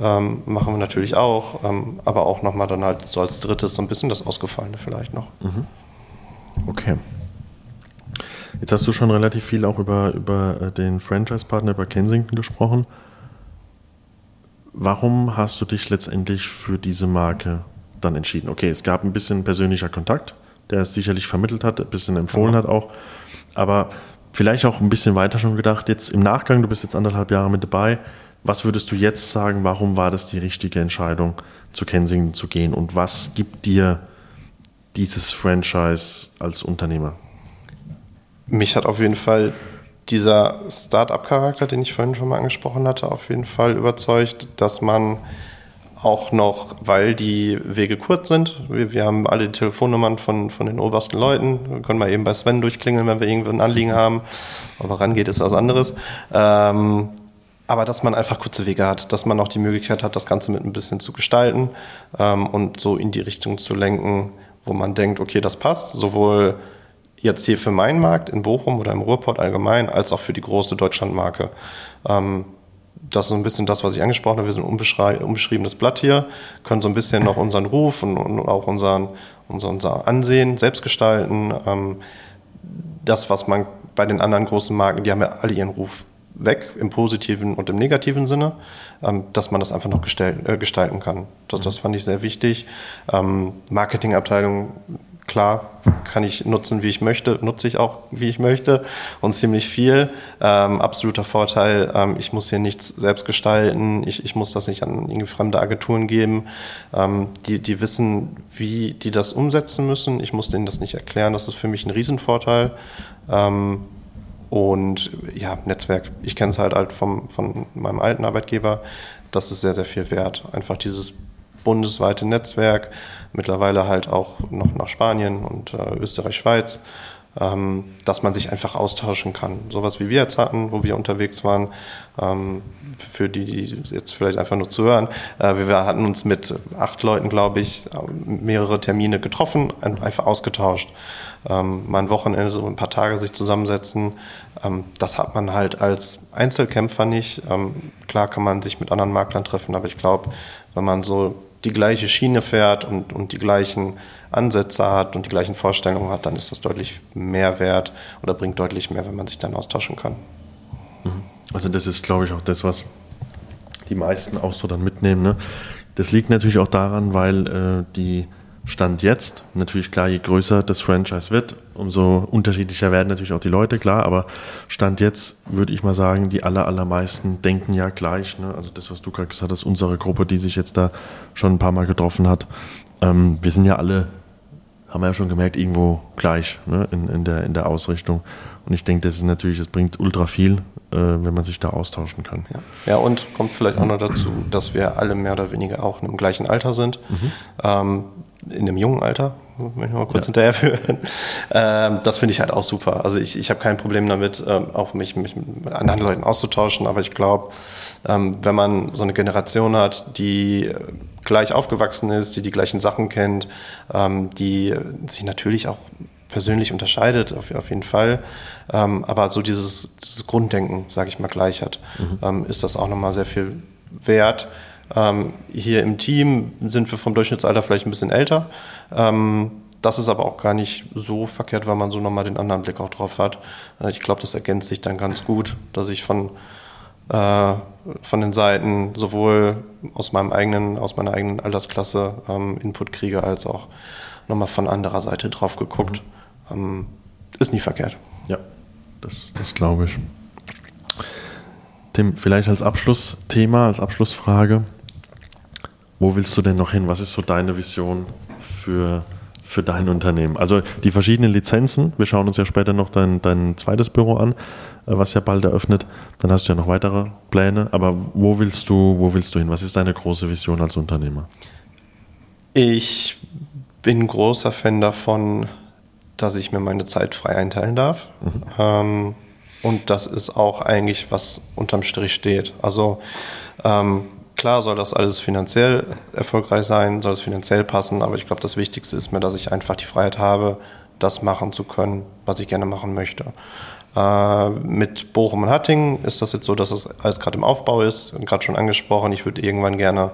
ähm, machen wir natürlich auch, aber auch nochmal dann halt so als drittes so ein bisschen das Ausgefallene vielleicht noch. Mhm. Okay. Jetzt hast du schon relativ viel auch über, über äh, den Franchise-Partner über Kensington gesprochen. Warum hast du dich letztendlich für diese Marke dann entschieden? Okay, es gab ein bisschen persönlicher Kontakt der es sicherlich vermittelt hat, ein bisschen empfohlen ja. hat auch. Aber vielleicht auch ein bisschen weiter schon gedacht, jetzt im Nachgang, du bist jetzt anderthalb Jahre mit dabei, was würdest du jetzt sagen, warum war das die richtige Entscheidung, zu Kensington zu gehen und was gibt dir dieses Franchise als Unternehmer? Mich hat auf jeden Fall dieser Start-up-Charakter, den ich vorhin schon mal angesprochen hatte, auf jeden Fall überzeugt, dass man auch noch, weil die Wege kurz sind. Wir, wir, haben alle die Telefonnummern von, von den obersten Leuten. Wir können mal eben bei Sven durchklingeln, wenn wir irgendwie ein Anliegen haben. Aber rangeht ist was anderes. Ähm, aber dass man einfach kurze Wege hat, dass man auch die Möglichkeit hat, das Ganze mit ein bisschen zu gestalten ähm, und so in die Richtung zu lenken, wo man denkt, okay, das passt, sowohl jetzt hier für meinen Markt in Bochum oder im Ruhrport allgemein, als auch für die große Deutschlandmarke. Ähm, das ist ein bisschen das, was ich angesprochen habe. Wir sind ein unbeschriebenes Blatt hier, können so ein bisschen noch unseren Ruf und, und auch unseren, unser, unser Ansehen selbst gestalten. Ähm, das, was man bei den anderen großen Marken, die haben ja alle ihren Ruf weg, im positiven und im negativen Sinne, ähm, dass man das einfach noch gestell, äh, gestalten kann. Das, das fand ich sehr wichtig. Ähm, Marketingabteilung klar, kann ich nutzen, wie ich möchte, nutze ich auch, wie ich möchte und ziemlich viel. Ähm, absoluter Vorteil, ähm, ich muss hier nichts selbst gestalten, ich, ich muss das nicht an irgendwie fremde Agenturen geben. Ähm, die, die wissen, wie die das umsetzen müssen. Ich muss denen das nicht erklären, das ist für mich ein Riesenvorteil. Ähm, und ja, Netzwerk, ich kenne es halt, halt vom, von meinem alten Arbeitgeber, das ist sehr, sehr viel wert. Einfach dieses bundesweite Netzwerk, mittlerweile halt auch noch nach Spanien und äh, Österreich, Schweiz, ähm, dass man sich einfach austauschen kann. Sowas wie wir jetzt hatten, wo wir unterwegs waren, ähm, für die, die jetzt vielleicht einfach nur zu hören. Äh, wir hatten uns mit acht Leuten, glaube ich, mehrere Termine getroffen, einfach ausgetauscht. Ähm, mal ein Wochenende, so ein paar Tage sich zusammensetzen. Ähm, das hat man halt als Einzelkämpfer nicht. Ähm, klar kann man sich mit anderen Maklern treffen, aber ich glaube, wenn man so die gleiche Schiene fährt und, und die gleichen Ansätze hat und die gleichen Vorstellungen hat, dann ist das deutlich mehr wert oder bringt deutlich mehr, wenn man sich dann austauschen kann. Mhm. Also das ist, glaube ich, auch das, was die meisten auch so dann mitnehmen. Ne? Das liegt natürlich auch daran, weil äh, die Stand jetzt, natürlich klar, je größer das Franchise wird, umso unterschiedlicher werden natürlich auch die Leute, klar, aber Stand jetzt würde ich mal sagen, die aller, allermeisten denken ja gleich. Ne? Also das, was du gerade gesagt hast, unsere Gruppe, die sich jetzt da schon ein paar Mal getroffen hat, ähm, wir sind ja alle, haben wir ja schon gemerkt, irgendwo gleich ne? in, in, der, in der Ausrichtung. Und ich denke, das ist natürlich, das bringt ultra viel, äh, wenn man sich da austauschen kann. Ja. ja, und kommt vielleicht auch noch dazu, dass wir alle mehr oder weniger auch im gleichen Alter sind. Mhm. Ähm, in einem jungen Alter, wenn ich mal kurz ja. hinterherführen. Ähm, das finde ich halt auch super. Also ich, ich habe kein Problem damit, ähm, auch mich, mich mit anderen Leuten auszutauschen, aber ich glaube, ähm, wenn man so eine Generation hat, die äh, gleich aufgewachsen ist, die die gleichen Sachen kennt, ähm, die sich natürlich auch persönlich unterscheidet, auf, auf jeden Fall, ähm, aber so dieses, dieses Grunddenken, sage ich mal, gleich hat, mhm. Ähm, ist das auch nochmal sehr viel wert. Ähm, hier im Team sind wir vom Durchschnittsalter vielleicht ein bisschen älter. Ähm, das ist aber auch gar nicht so verkehrt, weil man so nochmal den anderen Blick auch drauf hat. Äh, ich glaube, das ergänzt sich dann ganz gut, dass ich von, äh, von den Seiten sowohl aus meinem eigenen, aus meiner eigenen Altersklasse ähm, Input kriege, als auch nochmal von anderer Seite drauf geguckt. Mhm. Ähm, ist nie verkehrt. Ja, das, das glaube ich. Tim, vielleicht als Abschlussthema, als Abschlussfrage. Wo willst du denn noch hin? Was ist so deine Vision für, für dein Unternehmen? Also die verschiedenen Lizenzen, wir schauen uns ja später noch dein, dein zweites Büro an, äh, was ja bald eröffnet. Dann hast du ja noch weitere Pläne. Aber wo willst du, wo willst du hin? Was ist deine große Vision als Unternehmer? Ich bin großer Fan davon, dass ich mir meine Zeit frei einteilen darf. Mhm. Ähm, und das ist auch eigentlich, was unterm Strich steht. Also ähm, klar soll das alles finanziell erfolgreich sein, soll es finanziell passen, aber ich glaube, das Wichtigste ist mir, dass ich einfach die Freiheit habe, das machen zu können, was ich gerne machen möchte. Äh, mit Bochum und Hattingen ist das jetzt so, dass das alles gerade im Aufbau ist, gerade schon angesprochen. Ich würde irgendwann gerne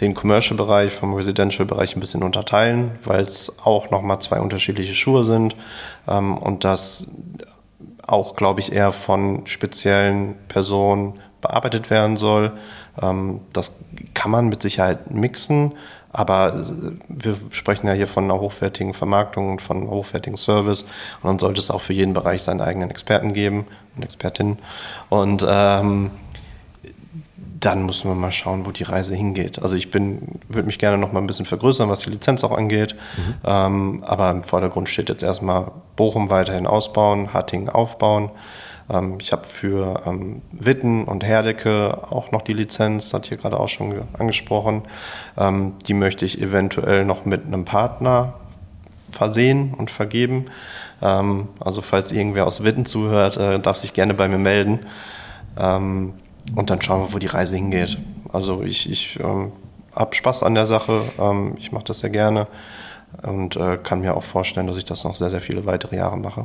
den Commercial-Bereich vom Residential-Bereich ein bisschen unterteilen, weil es auch nochmal zwei unterschiedliche Schuhe sind ähm, und das auch, glaube ich, eher von speziellen Personen bearbeitet werden soll. Ähm, das kann man mit Sicherheit mixen, aber wir sprechen ja hier von einer hochwertigen Vermarktung und von einem hochwertigen Service und dann sollte es auch für jeden Bereich seinen eigenen Experten geben und Expertinnen. Und ähm, dann müssen wir mal schauen, wo die Reise hingeht. Also ich bin, würde mich gerne noch mal ein bisschen vergrößern, was die Lizenz auch angeht. Mhm. Ähm, aber im Vordergrund steht jetzt erstmal Bochum weiterhin ausbauen, Hattingen aufbauen. Ähm, ich habe für ähm, Witten und Herdecke auch noch die Lizenz, hat hier gerade auch schon angesprochen. Ähm, die möchte ich eventuell noch mit einem Partner versehen und vergeben. Ähm, also falls irgendwer aus Witten zuhört, äh, darf sich gerne bei mir melden. Ähm, und dann schauen wir, wo die Reise hingeht. Also ich, ich ähm, habe Spaß an der Sache, ich mache das sehr gerne und äh, kann mir auch vorstellen, dass ich das noch sehr, sehr viele weitere Jahre mache.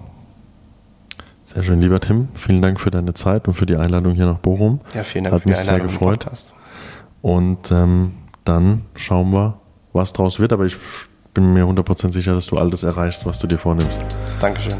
Sehr schön, lieber Tim. Vielen Dank für deine Zeit und für die Einladung hier nach Bochum. Ja, vielen Dank Hat für die Einladung sehr gefreut. Und ähm, dann schauen wir, was draus wird. Aber ich bin mir 100% sicher, dass du all das erreichst, was du dir vornimmst. Dankeschön.